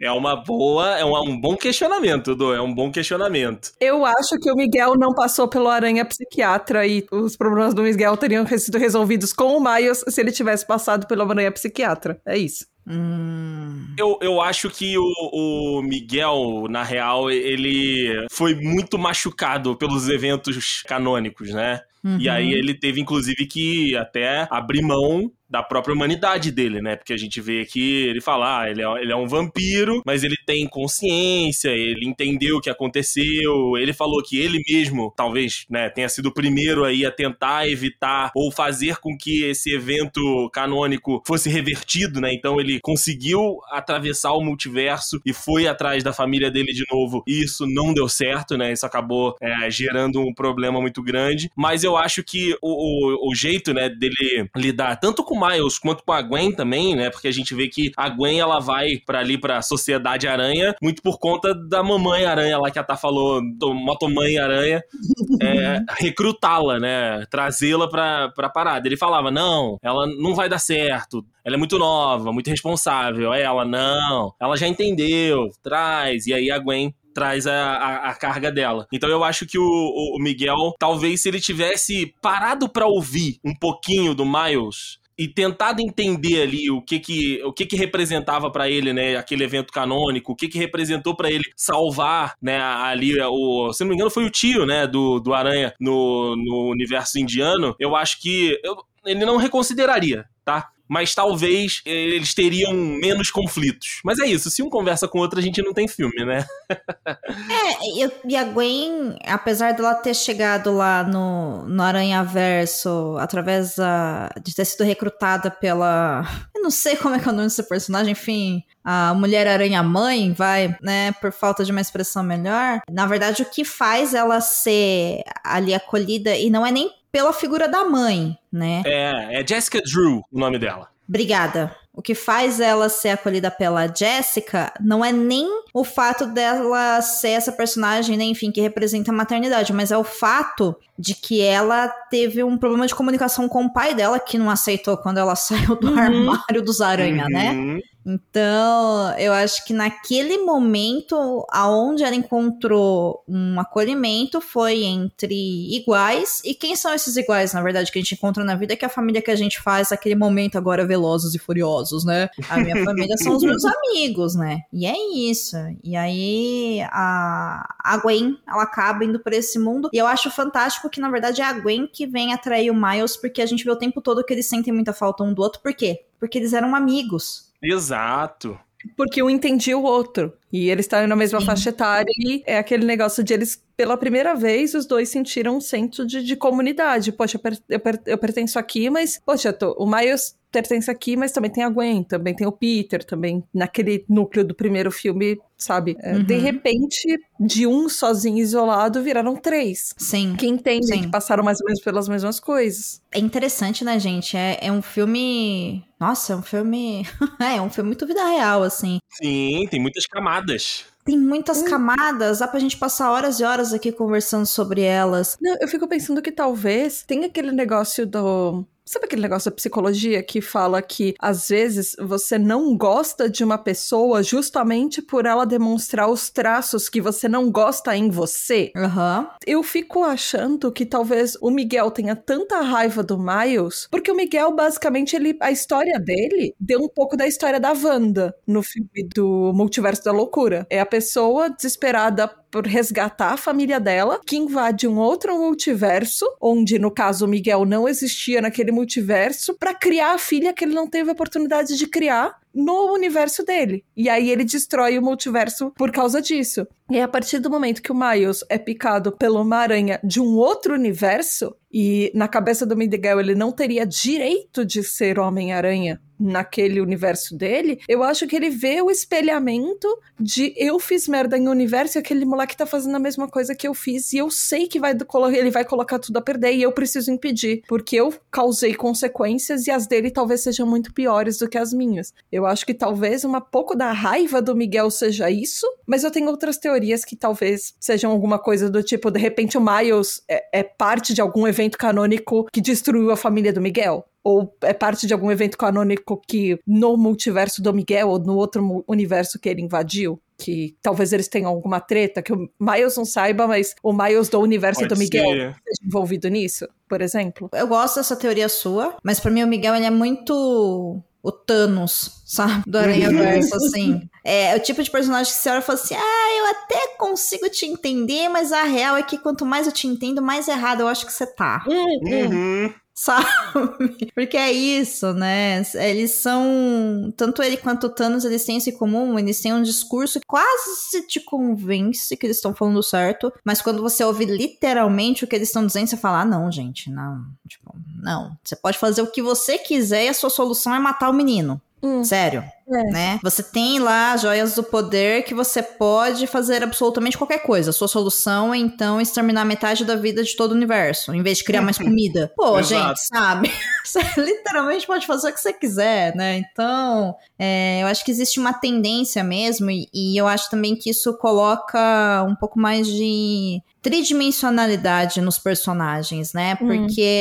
É uma boa, é um, um bom questionamento, Dô, é um bom questionamento. Eu acho que o Miguel não passou pelo Aranha Psiquiatra e os problemas do Miguel teriam sido resolvidos com o Miles se ele tivesse passado pelo Aranha Psiquiatra. É isso. Hum. Eu, eu acho que o, o, Miguel, na real, ele foi muito machucado pelos eventos canônicos, né? Uhum. E aí ele teve, inclusive, que até abrir mão da própria humanidade dele, né? Porque a gente vê aqui ele falar, ah, ele, é, ele é um vampiro, mas ele tem consciência, ele entendeu o que aconteceu, ele falou que ele mesmo, talvez, né, tenha sido o primeiro aí a tentar evitar ou fazer com que esse evento canônico fosse revertido, né? Então ele conseguiu atravessar o multiverso e foi atrás da família dele de novo. E isso não deu certo, né? Isso acabou é, gerando um problema muito grande. Mas eu acho que o, o, o jeito, né, dele lidar tanto com o Miles quanto com a Gwen também, né? Porque a gente vê que a Gwen ela vai para ali pra Sociedade Aranha, muito por conta da mamãe aranha lá que a Tá falou, motomãe aranha, é, recrutá-la, né? Trazê-la pra, pra parada. Ele falava: não, ela não vai dar certo. Ela é muito nova, muito responsável. Aí ela, não, ela já entendeu, traz. E aí a Gwen traz a, a, a, carga dela. Então eu acho que o, o Miguel, talvez se ele tivesse parado para ouvir um pouquinho do Miles, e tentado entender ali o que que, o que, que representava para ele, né, aquele evento canônico, o que que representou para ele salvar, né, ali o, se não me engano foi o tio, né, do, do Aranha no, no universo indiano, eu acho que eu, ele não reconsideraria, tá? Mas talvez eh, eles teriam menos conflitos. Mas é isso, se um conversa com o outro, a gente não tem filme, né? é, eu, e a Gwen, apesar dela ter chegado lá no, no Aranha Verso através da, de ter sido recrutada pela. Eu não sei como é que é o nome desse personagem, enfim. A Mulher Aranha Mãe, vai, né, por falta de uma expressão melhor. Na verdade, o que faz ela ser ali acolhida, e não é nem pela figura da mãe, né? É, é Jessica Drew o nome dela. Obrigada. O que faz ela ser acolhida pela Jessica não é nem o fato dela ser essa personagem, né, enfim, que representa a maternidade, mas é o fato de que ela teve um problema de comunicação com o pai dela, que não aceitou quando ela saiu do uhum. armário dos aranha, né? uhum. né? Então, eu acho que naquele momento, aonde ela encontrou um acolhimento foi entre iguais. E quem são esses iguais, na verdade, que a gente encontra na vida, que é a família que a gente faz aquele momento agora velozes e furiosos, né? A minha família são os meus amigos, né? E é isso. E aí a, a Gwen, ela acaba indo para esse mundo. E eu acho fantástico que, na verdade, é a Gwen que vem atrair o Miles, porque a gente vê o tempo todo que eles sentem muita falta um do outro. Por quê? Porque eles eram amigos. Exato. Porque um entendia o outro. E eles estavam na mesma Sim. faixa etária e é aquele negócio de eles, pela primeira vez, os dois sentiram um senso de, de comunidade. Poxa, eu, per, eu, per, eu pertenço aqui, mas, poxa, tô, o Miles pertence aqui, mas também tem a Gwen, também tem o Peter, também naquele núcleo do primeiro filme sabe? É, uhum. De repente, de um sozinho isolado, viraram três. Sim. Que entendem, que passaram mais ou menos pelas mesmas coisas. É interessante, né, gente? É, é um filme. Nossa, é um filme. é, é um filme muito vida real, assim. Sim, tem muitas camadas. Tem muitas hum. camadas, dá pra gente passar horas e horas aqui conversando sobre elas. Não, eu fico pensando que talvez tenha aquele negócio do Sabe aquele negócio da psicologia que fala que às vezes você não gosta de uma pessoa justamente por ela demonstrar os traços que você não gosta em você? Uhum. Eu fico achando que talvez o Miguel tenha tanta raiva do Miles, porque o Miguel, basicamente, ele, a história dele deu um pouco da história da Wanda no filme do Multiverso da Loucura. É a pessoa desesperada por resgatar a família dela, que invade um outro multiverso, onde no caso Miguel não existia naquele multiverso, para criar a filha que ele não teve a oportunidade de criar no universo dele. E aí ele destrói o multiverso por causa disso. E a partir do momento que o Miles é picado pela uma aranha de um outro universo, e na cabeça do Miguel ele não teria direito de ser Homem-Aranha naquele universo dele, eu acho que ele vê o espelhamento de eu fiz merda em universo e aquele moleque tá fazendo a mesma coisa que eu fiz e eu sei que vai ele vai colocar tudo a perder e eu preciso impedir, porque eu causei consequências e as dele talvez sejam muito piores do que as minhas. Eu acho que talvez uma pouco da raiva do Miguel seja isso, mas eu tenho outras teorias que talvez sejam alguma coisa do tipo, de repente o Miles é, é parte de algum evento canônico que destruiu a família do Miguel ou é parte de algum evento canônico que no multiverso do Miguel ou no outro universo que ele invadiu? Que talvez eles tenham alguma treta que o Miles não saiba, mas o Miles do universo Pode do Miguel ser. esteja envolvido nisso, por exemplo. Eu gosto dessa teoria sua, mas para mim o Miguel ele é muito o Thanos, sabe? Do Aranha Verso, assim. É o tipo de personagem que você olha e fala assim: ah, eu até consigo te entender, mas a real é que quanto mais eu te entendo, mais errado eu acho que você tá. Uhum sabe? Porque é isso, né? Eles são. Tanto ele quanto o Thanos, eles têm isso em comum, eles têm um discurso que quase te convence que eles estão falando certo, mas quando você ouve literalmente o que eles estão dizendo, você fala: ah, não, gente, não. Tipo, não. Você pode fazer o que você quiser e a sua solução é matar o menino. Hum. Sério. É. Né? Você tem lá joias do poder que você pode fazer absolutamente qualquer coisa. A sua solução é então exterminar metade da vida de todo o universo, em vez de criar mais comida. Pô, gente, sabe? Você literalmente pode fazer o que você quiser, né? Então, é, eu acho que existe uma tendência mesmo, e, e eu acho também que isso coloca um pouco mais de tridimensionalidade nos personagens, né? Hum. Porque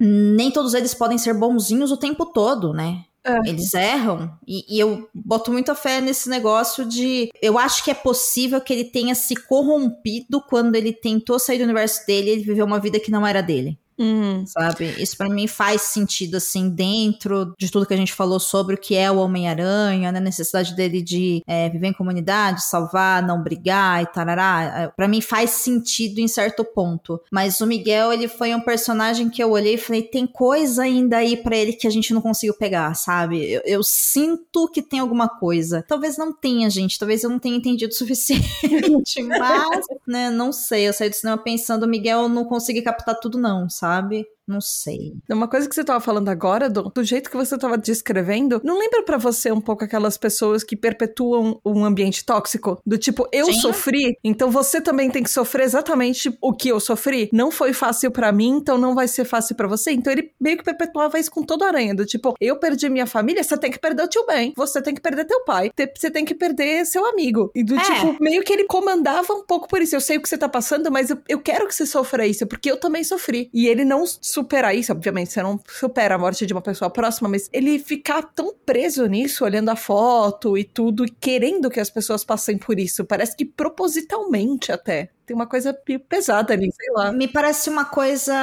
hum. nem todos eles podem ser bonzinhos o tempo todo, né? Eles erram. E, e, eu boto muita fé nesse negócio de. Eu acho que é possível que ele tenha se corrompido quando ele tentou sair do universo dele e ele viveu uma vida que não era dele. Uhum. Sabe? Isso para mim faz sentido, assim, dentro de tudo que a gente falou sobre o que é o Homem-Aranha, né? A necessidade dele de é, viver em comunidade, salvar, não brigar e tarará. É, para mim faz sentido em certo ponto. Mas o Miguel, ele foi um personagem que eu olhei e falei, tem coisa ainda aí para ele que a gente não conseguiu pegar, sabe? Eu, eu, sinto que tem alguma coisa. Talvez não tenha, gente. Talvez eu não tenha entendido o suficiente. mas, né, não sei. Eu saí do cinema pensando, o Miguel não consegui captar tudo não, sabe? Sabe? Não sei. Uma coisa que você tava falando agora, do, do jeito que você tava descrevendo, não lembra para você um pouco aquelas pessoas que perpetuam um ambiente tóxico? Do tipo, eu Sim. sofri, então você também tem que sofrer exatamente o que eu sofri. Não foi fácil para mim, então não vai ser fácil para você. Então ele meio que perpetuava isso com toda a aranha. Do tipo, eu perdi minha família, você tem que perder o tio Ben. Você tem que perder teu pai. Você tem que perder seu amigo. E do é. tipo, meio que ele comandava um pouco por isso. Eu sei o que você tá passando, mas eu, eu quero que você sofra isso, porque eu também sofri. E ele não superar isso, obviamente, você não supera a morte de uma pessoa próxima, mas ele ficar tão preso nisso, olhando a foto e tudo, e querendo que as pessoas passem por isso, parece que propositalmente até. Tem uma coisa pesada ali, sei lá. Me parece uma coisa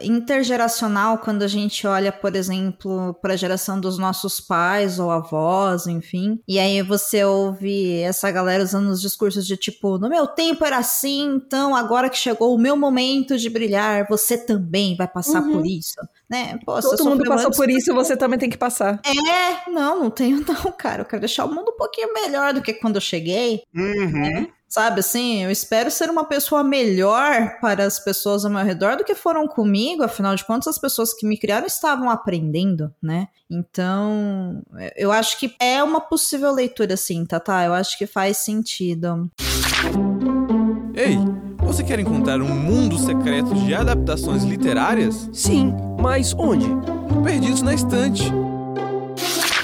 intergeracional quando a gente olha, por exemplo, para a geração dos nossos pais ou avós, enfim. E aí você ouve essa galera usando os discursos de tipo, no meu tempo era assim, então agora que chegou o meu momento de brilhar, você também vai passar uhum. por isso. Né? Pô, Todo mundo passou por isso, você também tem que passar. É, não, não tenho não, cara. Eu quero deixar o mundo um pouquinho melhor do que quando eu cheguei. Uhum. Né? Sabe assim, eu espero ser uma pessoa melhor para as pessoas ao meu redor do que foram comigo, afinal de contas, as pessoas que me criaram estavam aprendendo, né? Então, eu acho que é uma possível leitura, sim, tá, tá? Eu acho que faz sentido. Ei, você quer encontrar um mundo secreto de adaptações literárias? Sim, mas onde? Perdidos na estante.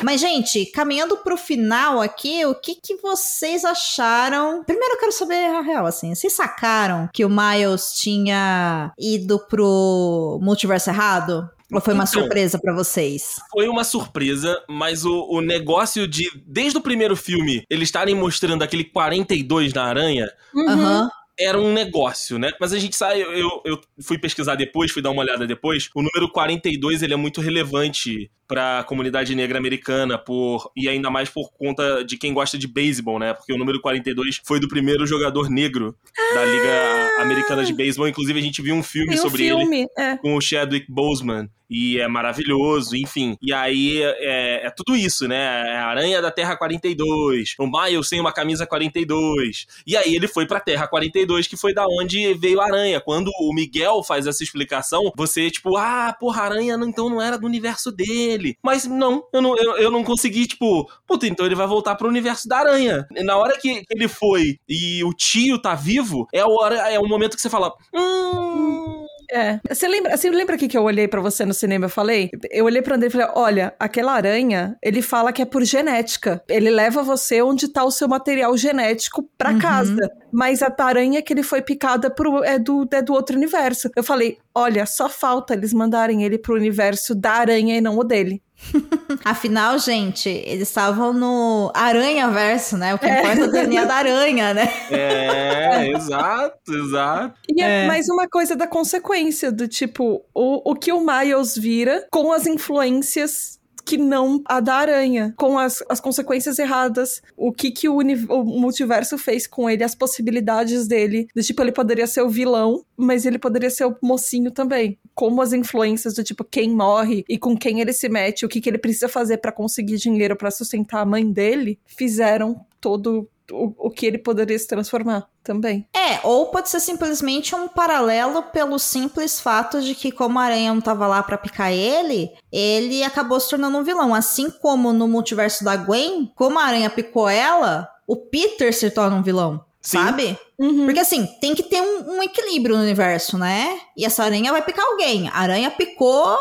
Mas, gente, caminhando pro final aqui, o que, que vocês acharam? Primeiro eu quero saber a real, assim. Vocês sacaram que o Miles tinha ido pro multiverso errado? Ou foi uma então, surpresa para vocês? Foi uma surpresa, mas o, o negócio de, desde o primeiro filme, eles estarem mostrando aquele 42 na aranha. Uhum era um negócio, né? Mas a gente sabe, eu, eu fui pesquisar depois, fui dar uma olhada depois, o número 42 ele é muito relevante para a comunidade negra americana por e ainda mais por conta de quem gosta de beisebol, né? Porque o número 42 foi do primeiro jogador negro da Liga Americana de Beisebol. Inclusive a gente viu um filme Tem sobre um filme, ele é. com o Chadwick Boseman e é maravilhoso, enfim. E aí é, é, tudo isso, né? É a Aranha da Terra 42, o Miles sem uma camisa 42. E aí ele foi pra Terra 42, que foi da onde veio a Aranha. Quando o Miguel faz essa explicação, você, tipo, ah, porra, a Aranha então não era do universo dele. Mas não, eu não, eu, eu não consegui, tipo, puta, então ele vai voltar pro universo da Aranha. Na hora que ele foi e o tio tá vivo, é a hora, é o momento que você fala, hum é. Você lembra, você lembra aqui que eu olhei para você no cinema eu falei? Eu olhei pra André e falei: olha, aquela aranha, ele fala que é por genética. Ele leva você onde tá o seu material genético pra uhum. casa. Mas a aranha que ele foi picada é, do, é do outro universo. Eu falei: olha, só falta eles mandarem ele pro universo da aranha e não o dele. Afinal, gente, eles estavam no Aranha-verso, né? O que é. importa é o DNA da aranha, né? É, exato, exato. E é, é mais uma coisa da consequência, do tipo, o, o que o Miles vira com as influências que não a da aranha, com as, as consequências erradas, o que que o, o, multiverso fez com ele, as possibilidades dele, do tipo, ele poderia ser o vilão, mas ele poderia ser o mocinho também. Como as influências do tipo, quem morre e com quem ele se mete, o que que ele precisa fazer para conseguir dinheiro para sustentar a mãe dele, fizeram todo o, o que ele poderia se transformar também. É, ou pode ser simplesmente um paralelo pelo simples fato de que, como a aranha não tava lá para picar ele, ele acabou se tornando um vilão. Assim como no multiverso da Gwen, como a aranha picou ela, o Peter se torna um vilão. Sim. Sabe? Uhum. Porque assim, tem que ter um, um equilíbrio no universo, né? E essa aranha vai picar alguém. A aranha picou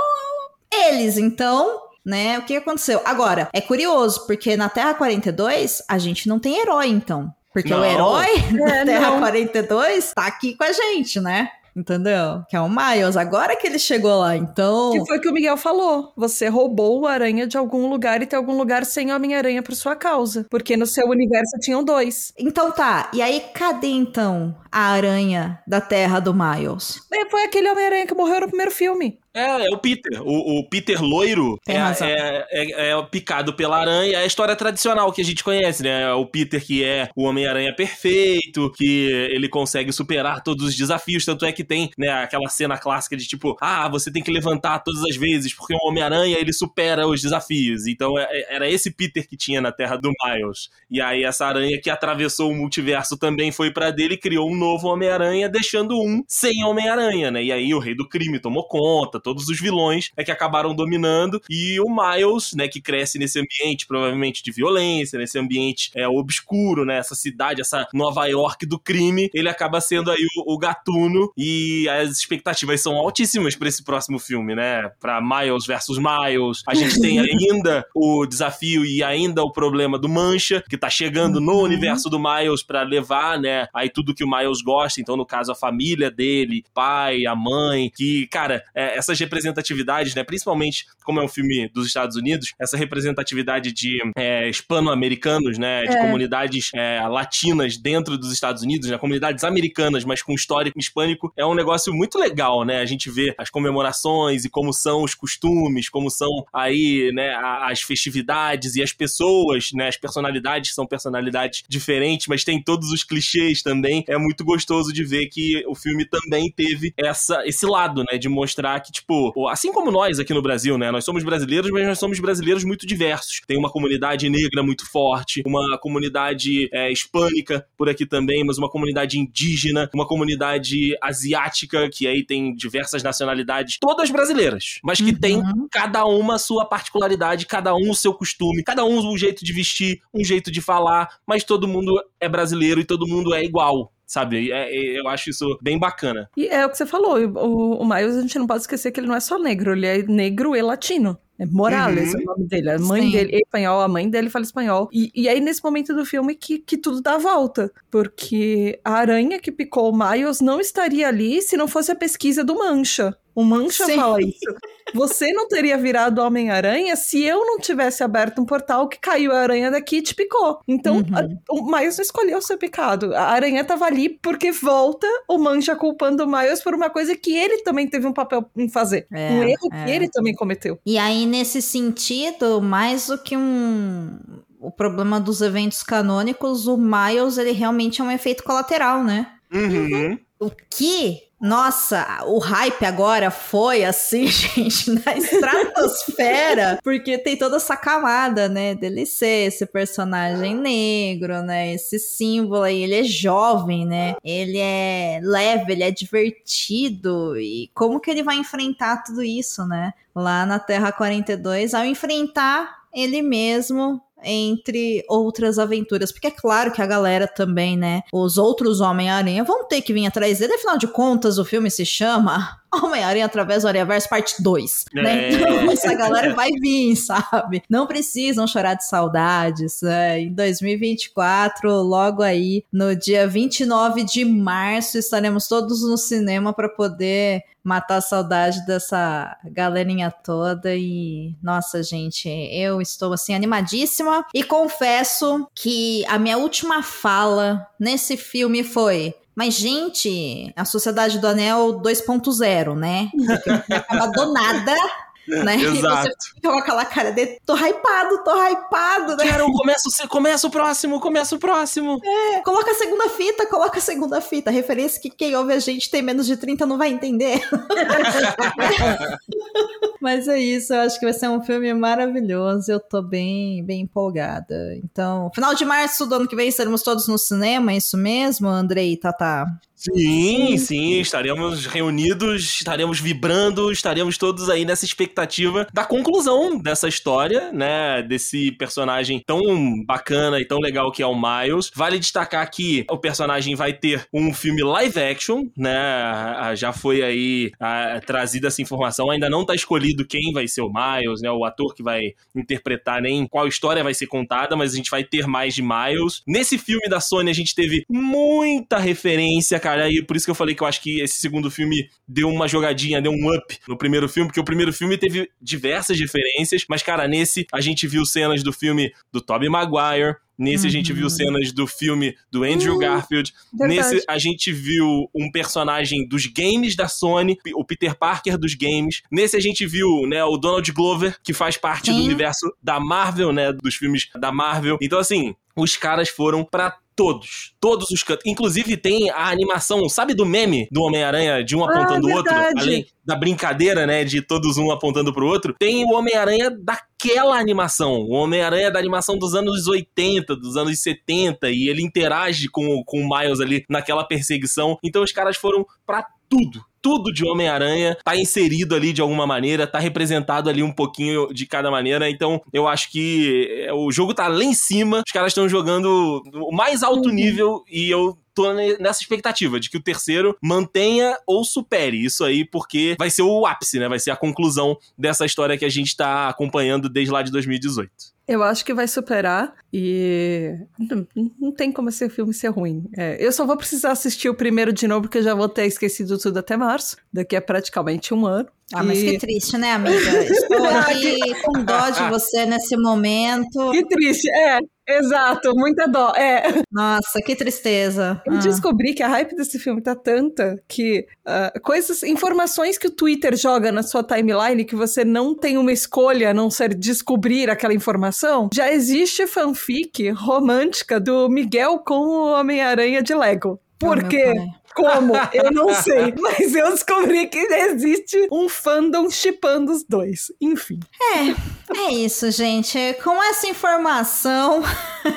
eles, então né? O que aconteceu? Agora, é curioso, porque na Terra 42 a gente não tem herói, então. Porque não. o herói da é, Terra não. 42 tá aqui com a gente, né? Entendeu? Que é o Miles, agora que ele chegou lá, então. Que foi o que o Miguel falou. Você roubou o aranha de algum lugar e tem algum lugar sem Homem-Aranha por sua causa. Porque no seu universo tinham dois. Então tá. E aí, cadê então a aranha da terra do Miles? É, foi aquele Homem-Aranha que morreu no primeiro filme. É, é o Peter. O, o Peter loiro é, é, é, é, picado pela aranha. É a história tradicional que a gente conhece, né? O Peter que é o Homem-Aranha perfeito, que ele consegue superar todos os desafios. Tanto é que tem né, aquela cena clássica de tipo, ah, você tem que levantar todas as vezes, porque o Homem-Aranha ele supera os desafios. Então é, é, era esse Peter que tinha na Terra do Miles. E aí essa aranha que atravessou o multiverso também foi para dele e criou um novo Homem-Aranha, deixando um sem Homem-Aranha, né? E aí o Rei do Crime tomou conta todos os vilões é que acabaram dominando e o Miles, né, que cresce nesse ambiente provavelmente de violência, nesse ambiente é obscuro, né, essa cidade, essa Nova York do crime, ele acaba sendo aí o, o gatuno e as expectativas são altíssimas para esse próximo filme, né? Para Miles versus Miles. A gente tem ainda o desafio e ainda o problema do Mancha, que tá chegando no uhum. universo do Miles para levar, né, aí tudo que o Miles gosta, então no caso a família dele, pai, a mãe, que, cara, é, essa essas representatividades, né? Principalmente como é um filme dos Estados Unidos, essa representatividade de é, hispano-americanos, né? De é. comunidades é, latinas dentro dos Estados Unidos, né? Comunidades americanas, mas com histórico hispânico, é um negócio muito legal, né? A gente vê as comemorações e como são os costumes, como são aí, né? As festividades e as pessoas, né? As personalidades são personalidades diferentes, mas tem todos os clichês também. É muito gostoso de ver que o filme também teve essa, esse lado, né? De mostrar que, tipo, assim como nós aqui no Brasil, né? Nós somos brasileiros, mas nós somos brasileiros muito diversos. Tem uma comunidade negra muito forte, uma comunidade é, hispânica por aqui também, mas uma comunidade indígena, uma comunidade asiática, que aí tem diversas nacionalidades, todas brasileiras, mas que uhum. tem cada uma a sua particularidade, cada um o seu costume, cada um um jeito de vestir, um jeito de falar, mas todo mundo é brasileiro e todo mundo é igual, sabe? É, é, eu acho isso bem bacana. E é o que você falou, o, o Miles a gente não pode esquecer que ele não é só negro, ele é negro e latino. É Morales uhum. é o nome dele. A mãe Sim. dele é espanhol, a mãe dele fala espanhol. E, e aí, nesse momento do filme, que, que tudo dá a volta. Porque a aranha que picou o Miles não estaria ali se não fosse a pesquisa do Mancha. O Mancha Sim. fala isso. Você não teria virado Homem-Aranha se eu não tivesse aberto um portal que caiu a aranha daqui e te picou. Então, uhum. a, o Miles não escolheu ser picado. A aranha tava ali porque volta o Mancha culpando o Miles por uma coisa que ele também teve um papel em fazer. É, um erro é. que ele também cometeu. E aí, nesse sentido, mais do que um o problema dos eventos canônicos, o Miles ele realmente é um efeito colateral, né? Uhum. O que? Nossa, o hype agora foi assim, gente, na estratosfera, porque tem toda essa camada, né, ser esse personagem negro, né, esse símbolo aí, ele é jovem, né, ele é leve, ele é divertido, e como que ele vai enfrentar tudo isso, né, lá na Terra 42, ao enfrentar ele mesmo entre outras aventuras. Porque é claro que a galera também, né? Os outros Homem-Aranha vão ter que vir atrás dele. Afinal de contas, o filme se chama Homem-Aranha através do Aranhaverso parte 2, né? é. né? Então essa galera vai vir, sabe? Não precisam chorar de saudades. Né? Em 2024, logo aí, no dia 29 de março, estaremos todos no cinema para poder matar a saudade dessa galerinha toda e nossa, gente, eu estou assim animadíssima e confesso que a minha última fala nesse filme foi mas, gente, a Sociedade do Anel 2.0, né? Porque do nada né? Exato. E você fica com aquela cara de tô hypado, tô hypado, né? Quero, começa, começa o próximo, começa o próximo. É, coloca a segunda fita, coloca a segunda fita. Referência que quem ouve a gente tem menos de 30 não vai entender. Mas é isso, eu acho que vai ser um filme maravilhoso. Eu tô bem, bem empolgada. Então, final de março do ano que vem estaremos todos no cinema, é isso mesmo, Andrei e Tata? Sim, sim, estaremos reunidos, estaremos vibrando, estaremos todos aí nessa expectativa da conclusão dessa história, né? Desse personagem tão bacana e tão legal que é o Miles. Vale destacar que o personagem vai ter um filme live action, né? Já foi aí trazida essa informação, ainda não tá escolhido quem vai ser o Miles, né? O ator que vai interpretar, nem qual história vai ser contada, mas a gente vai ter mais de Miles. Nesse filme da Sony, a gente teve muita referência, cara cara. E por isso que eu falei que eu acho que esse segundo filme deu uma jogadinha, deu um up no primeiro filme, porque o primeiro filme teve diversas referências, mas, cara, nesse a gente viu cenas do filme do Tobey Maguire, Nesse uhum. a gente viu uhum. cenas do filme do Andrew uhum. Garfield. Verdade. Nesse a gente viu um personagem dos games da Sony, o Peter Parker dos games. Nesse a gente viu, né, o Donald Glover, que faz parte Sim. do universo da Marvel, né, dos filmes da Marvel. Então assim, os caras foram para todos. Todos os cantos. Inclusive tem a animação, sabe do meme do Homem-Aranha de um ah, apontando o outro? Além da brincadeira, né, de todos um apontando pro outro. Tem o Homem-Aranha daquela animação. O Homem-Aranha da animação dos anos 80, dos anos 70. E ele interage com, com o Miles ali naquela perseguição. Então os caras foram para tudo tudo de Homem-Aranha tá inserido ali de alguma maneira, tá representado ali um pouquinho de cada maneira. Então, eu acho que é, o jogo tá lá em cima, os caras estão jogando o mais alto uhum. nível e eu tô nessa expectativa de que o terceiro mantenha ou supere isso aí, porque vai ser o ápice, né? Vai ser a conclusão dessa história que a gente tá acompanhando desde lá de 2018. Eu acho que vai superar e não, não tem como esse filme ser ruim. É, eu só vou precisar assistir o primeiro de novo, porque eu já vou ter esquecido tudo até março. Daqui a praticamente um ano. Ah, mas que triste, né, amiga? Estou aqui com dó de você nesse momento. Que triste, é. Exato, muita dó. É. Nossa, que tristeza. Eu ah. descobri que a hype desse filme tá tanta que uh, coisas, informações que o Twitter joga na sua timeline que você não tem uma escolha a não ser descobrir aquela informação. Já existe fanfic romântica do Miguel com o Homem-Aranha de Lego. Por quê? Como? Eu não sei. Mas eu descobri que existe um fandom chipando os dois. Enfim. É, é isso, gente. Com essa informação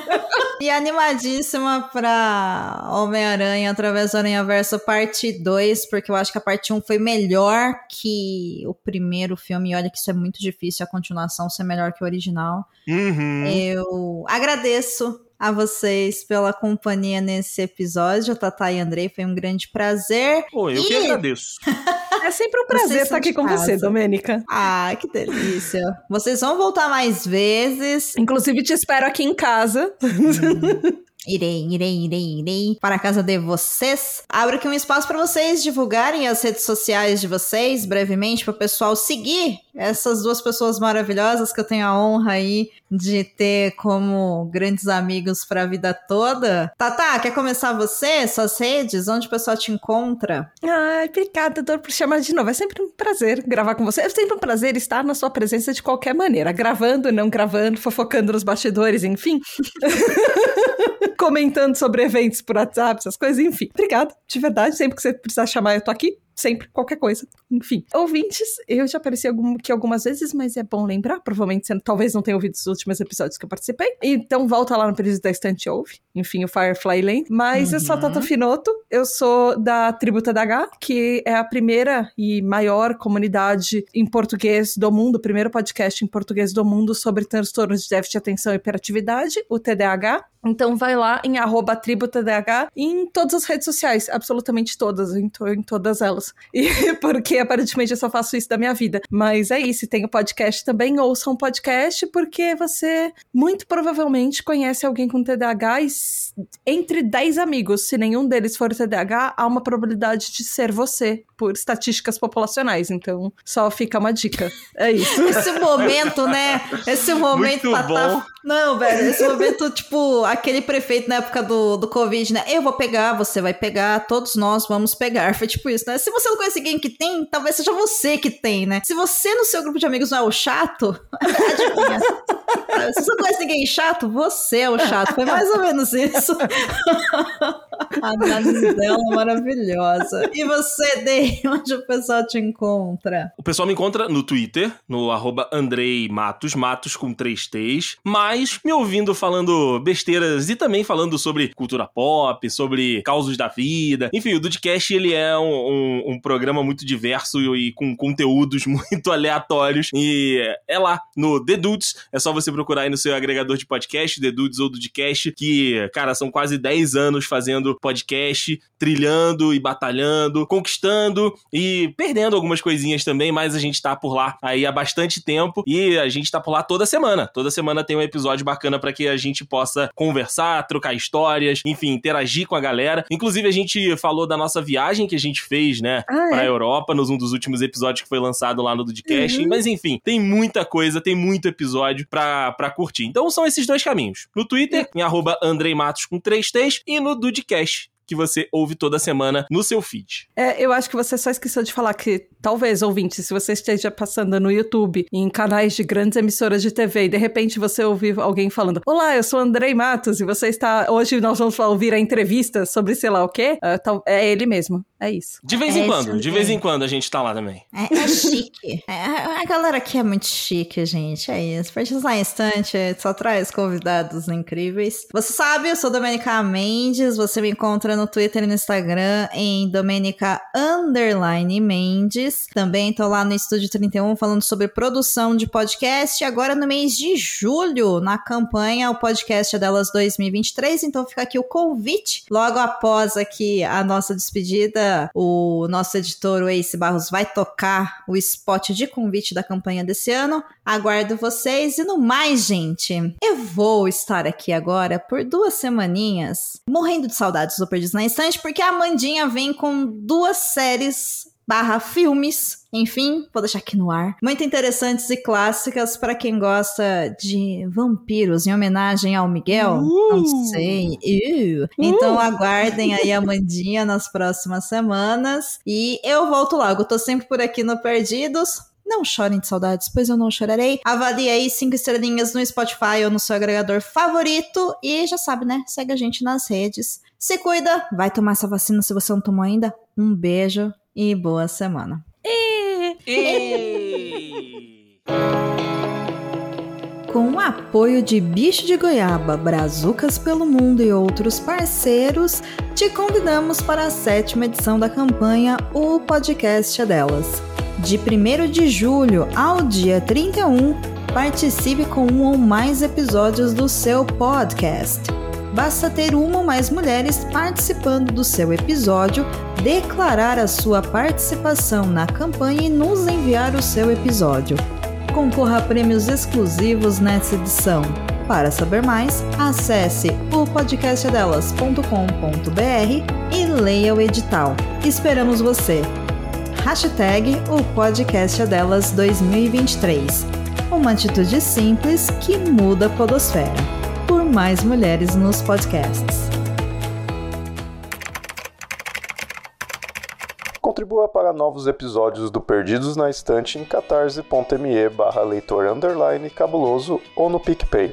e animadíssima pra Homem-Aranha através do Aranha Verso parte 2, porque eu acho que a parte 1 foi melhor que o primeiro filme. E olha que isso é muito difícil, a continuação ser melhor que o original. Uhum. Eu agradeço a vocês pela companhia nesse episódio, Tatá e Andrei. Foi um grande prazer. Pô, eu e... que agradeço. É sempre um prazer estar aqui com casa. você, Domênica. Ah, que delícia. Vocês vão voltar mais vezes. Inclusive, te espero aqui em casa. Hum. Irei, irei, irei, irei para a casa de vocês. Abro aqui um espaço para vocês divulgarem as redes sociais de vocês brevemente para o pessoal seguir essas duas pessoas maravilhosas que eu tenho a honra aí de ter como grandes amigos para a vida toda. Tata, quer começar você? Suas redes? Onde o pessoal te encontra? Ai, obrigada, Dor, por chamar de novo. É sempre um prazer gravar com você. É sempre um prazer estar na sua presença de qualquer maneira, gravando, não gravando, fofocando nos bastidores, enfim. comentando sobre eventos por WhatsApp, essas coisas, enfim. Obrigada, de verdade. Sempre que você precisar chamar, eu tô aqui sempre, qualquer coisa. Enfim. Ouvintes, eu já apareci aqui algumas vezes, mas é bom lembrar. Provavelmente você talvez não tenha ouvido os últimos episódios que eu participei. Então volta lá no período da estante ouve. Enfim, o Firefly Lane. Mas uhum. eu sou a Tata Finoto. Eu sou da Tributa da H, que é a primeira e maior comunidade em português do mundo, o primeiro podcast em português do mundo sobre transtornos de déficit de atenção e hiperatividade, o TDAH. Então vai lá em arroba tributadh em todas as redes sociais, absolutamente todas, em, em todas elas. E porque aparentemente eu só faço isso da minha vida. Mas é isso, tem o podcast também, ouça um podcast, porque você muito provavelmente conhece alguém com TDAH e entre 10 amigos, se nenhum deles for TDAH, há uma probabilidade de ser você, por estatísticas populacionais. Então, só fica uma dica. É isso. Esse momento, né? Esse momento Muito bom. Não, velho, esse momento, tipo, aquele prefeito na época do, do Covid, né? Eu vou pegar, você vai pegar, todos nós vamos pegar. Foi tipo isso, né? Se você não conhece ninguém que tem, talvez seja você que tem, né? Se você no seu grupo de amigos não é o chato, adivinha. Se você não conhece ninguém chato, você é o chato. Foi mais ou menos isso. A análise dela maravilhosa. E você, Dei, onde o pessoal te encontra? O pessoal me encontra no Twitter, no arroba Andrei Matos, Matos com três T's, mas me ouvindo falando besteiras e também falando sobre cultura pop, sobre causos da vida. Enfim, o Dudcast, ele é um, um, um programa muito diverso e com conteúdos muito aleatórios e é lá, no The Dudes, é só você procurar aí no seu agregador de podcast, The Dudes ou Dudcast, que, cara, são quase 10 anos fazendo podcast, trilhando e batalhando, conquistando e perdendo algumas coisinhas também, mas a gente tá por lá aí há bastante tempo e a gente tá por lá toda semana. Toda semana tem um episódio bacana para que a gente possa conversar, trocar histórias, enfim, interagir com a galera. Inclusive, a gente falou da nossa viagem que a gente fez, né, ah, pra é? Europa, nos um dos últimos episódios que foi lançado lá no Dudcast. Uhum. Mas enfim, tem muita coisa, tem muito episódio pra, pra curtir. Então são esses dois caminhos. No Twitter, em arroba Andrei Matos com 3 T's, e no Dudcast, que você ouve toda semana no seu feed. É, eu acho que você só esqueceu de falar que, talvez, ouvinte, se você esteja passando no YouTube, em canais de grandes emissoras de TV, e de repente você ouvir alguém falando: Olá, eu sou Andrei Matos, e você está. Hoje nós vamos ouvir a entrevista sobre sei lá o quê. Uh, é ele mesmo. É isso. De vez é em quando, de vez em quando a gente tá lá também. É, é chique. É, a galera aqui é muito chique, gente. É isso. Partilhar instante só traz convidados incríveis. Você sabe, eu sou Domenica Mendes. Você me encontra no Twitter e no Instagram em Domenica Underline Mendes. Também tô lá no Estúdio 31 falando sobre produção de podcast. Agora no mês de julho, na campanha, o podcast é delas 2023. Então fica aqui o convite. Logo após aqui a nossa despedida o nosso editor, o Ace Barros, vai tocar o spot de convite da campanha desse ano. Aguardo vocês e no mais, gente, eu vou estar aqui agora por duas semaninhas, morrendo de saudades do Perdidos na Instante, porque a Amandinha vem com duas séries barra filmes, enfim, vou deixar aqui no ar. Muito interessantes e clássicas para quem gosta de vampiros, em homenagem ao Miguel. Uh! Não sei. Uh! Então aguardem aí a Mandinha nas próximas semanas. E eu volto logo. Tô sempre por aqui no Perdidos. Não chorem de saudades, pois eu não chorarei. Avalie aí cinco estrelinhas no Spotify ou no seu agregador favorito. E já sabe, né? Segue a gente nas redes. Se cuida, vai tomar essa vacina se você não tomou ainda. Um beijo e boa semana. E... E... Com o apoio de Bicho de Goiaba, Brazucas pelo Mundo e outros parceiros, te convidamos para a sétima edição da campanha O Podcast é Delas. De 1 de julho ao dia 31, participe com um ou mais episódios do seu podcast. Basta ter uma ou mais mulheres participando do seu episódio, declarar a sua participação na campanha e nos enviar o seu episódio concorra a prêmios exclusivos nessa edição. Para saber mais, acesse o podcastadelas.com.br e leia o edital. Esperamos você! Hashtag o podcast é delas 2023. Uma atitude simples que muda a podosfera. Por mais mulheres nos podcasts. Contribua para novos episódios do Perdidos na Estante em catarse.me barra leitor underline cabuloso ou no PicPay.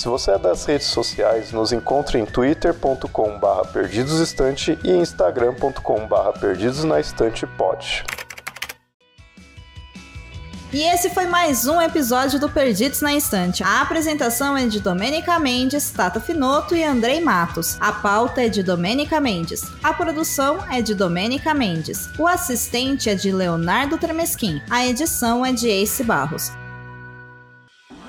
Se você é das redes sociais, nos encontre em twitter.com barra perdidosestante e instagram.com barra perdidosnaestantepod. E esse foi mais um episódio do Perdidos na Instante. A apresentação é de Domênica Mendes, Tata Finoto e Andrei Matos. A pauta é de Domênica Mendes. A produção é de Domênica Mendes. O assistente é de Leonardo Tremesquim. A edição é de Ace Barros.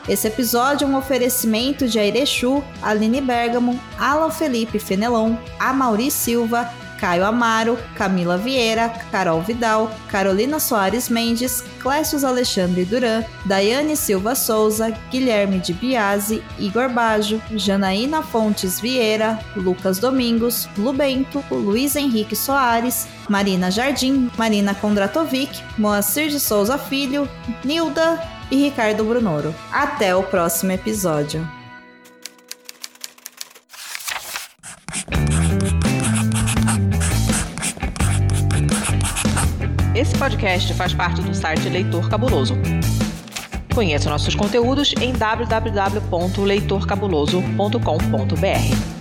Esse episódio é um oferecimento de Airechu, Aline Bergamo, Alan Felipe Fenelon, Amauri Silva, Caio Amaro, Camila Vieira, Carol Vidal, Carolina Soares Mendes, Clécius Alexandre Duran, Daiane Silva Souza, Guilherme de Biase, Igor Bajo, Janaína Fontes Vieira, Lucas Domingos, Lubento, Luiz Henrique Soares, Marina Jardim, Marina Kondratovic, Moacir de Souza Filho, Nilda e Ricardo Brunoro. Até o próximo episódio. Esse podcast faz parte do site Leitor Cabuloso. Conheça nossos conteúdos em www.leitorcabuloso.com.br.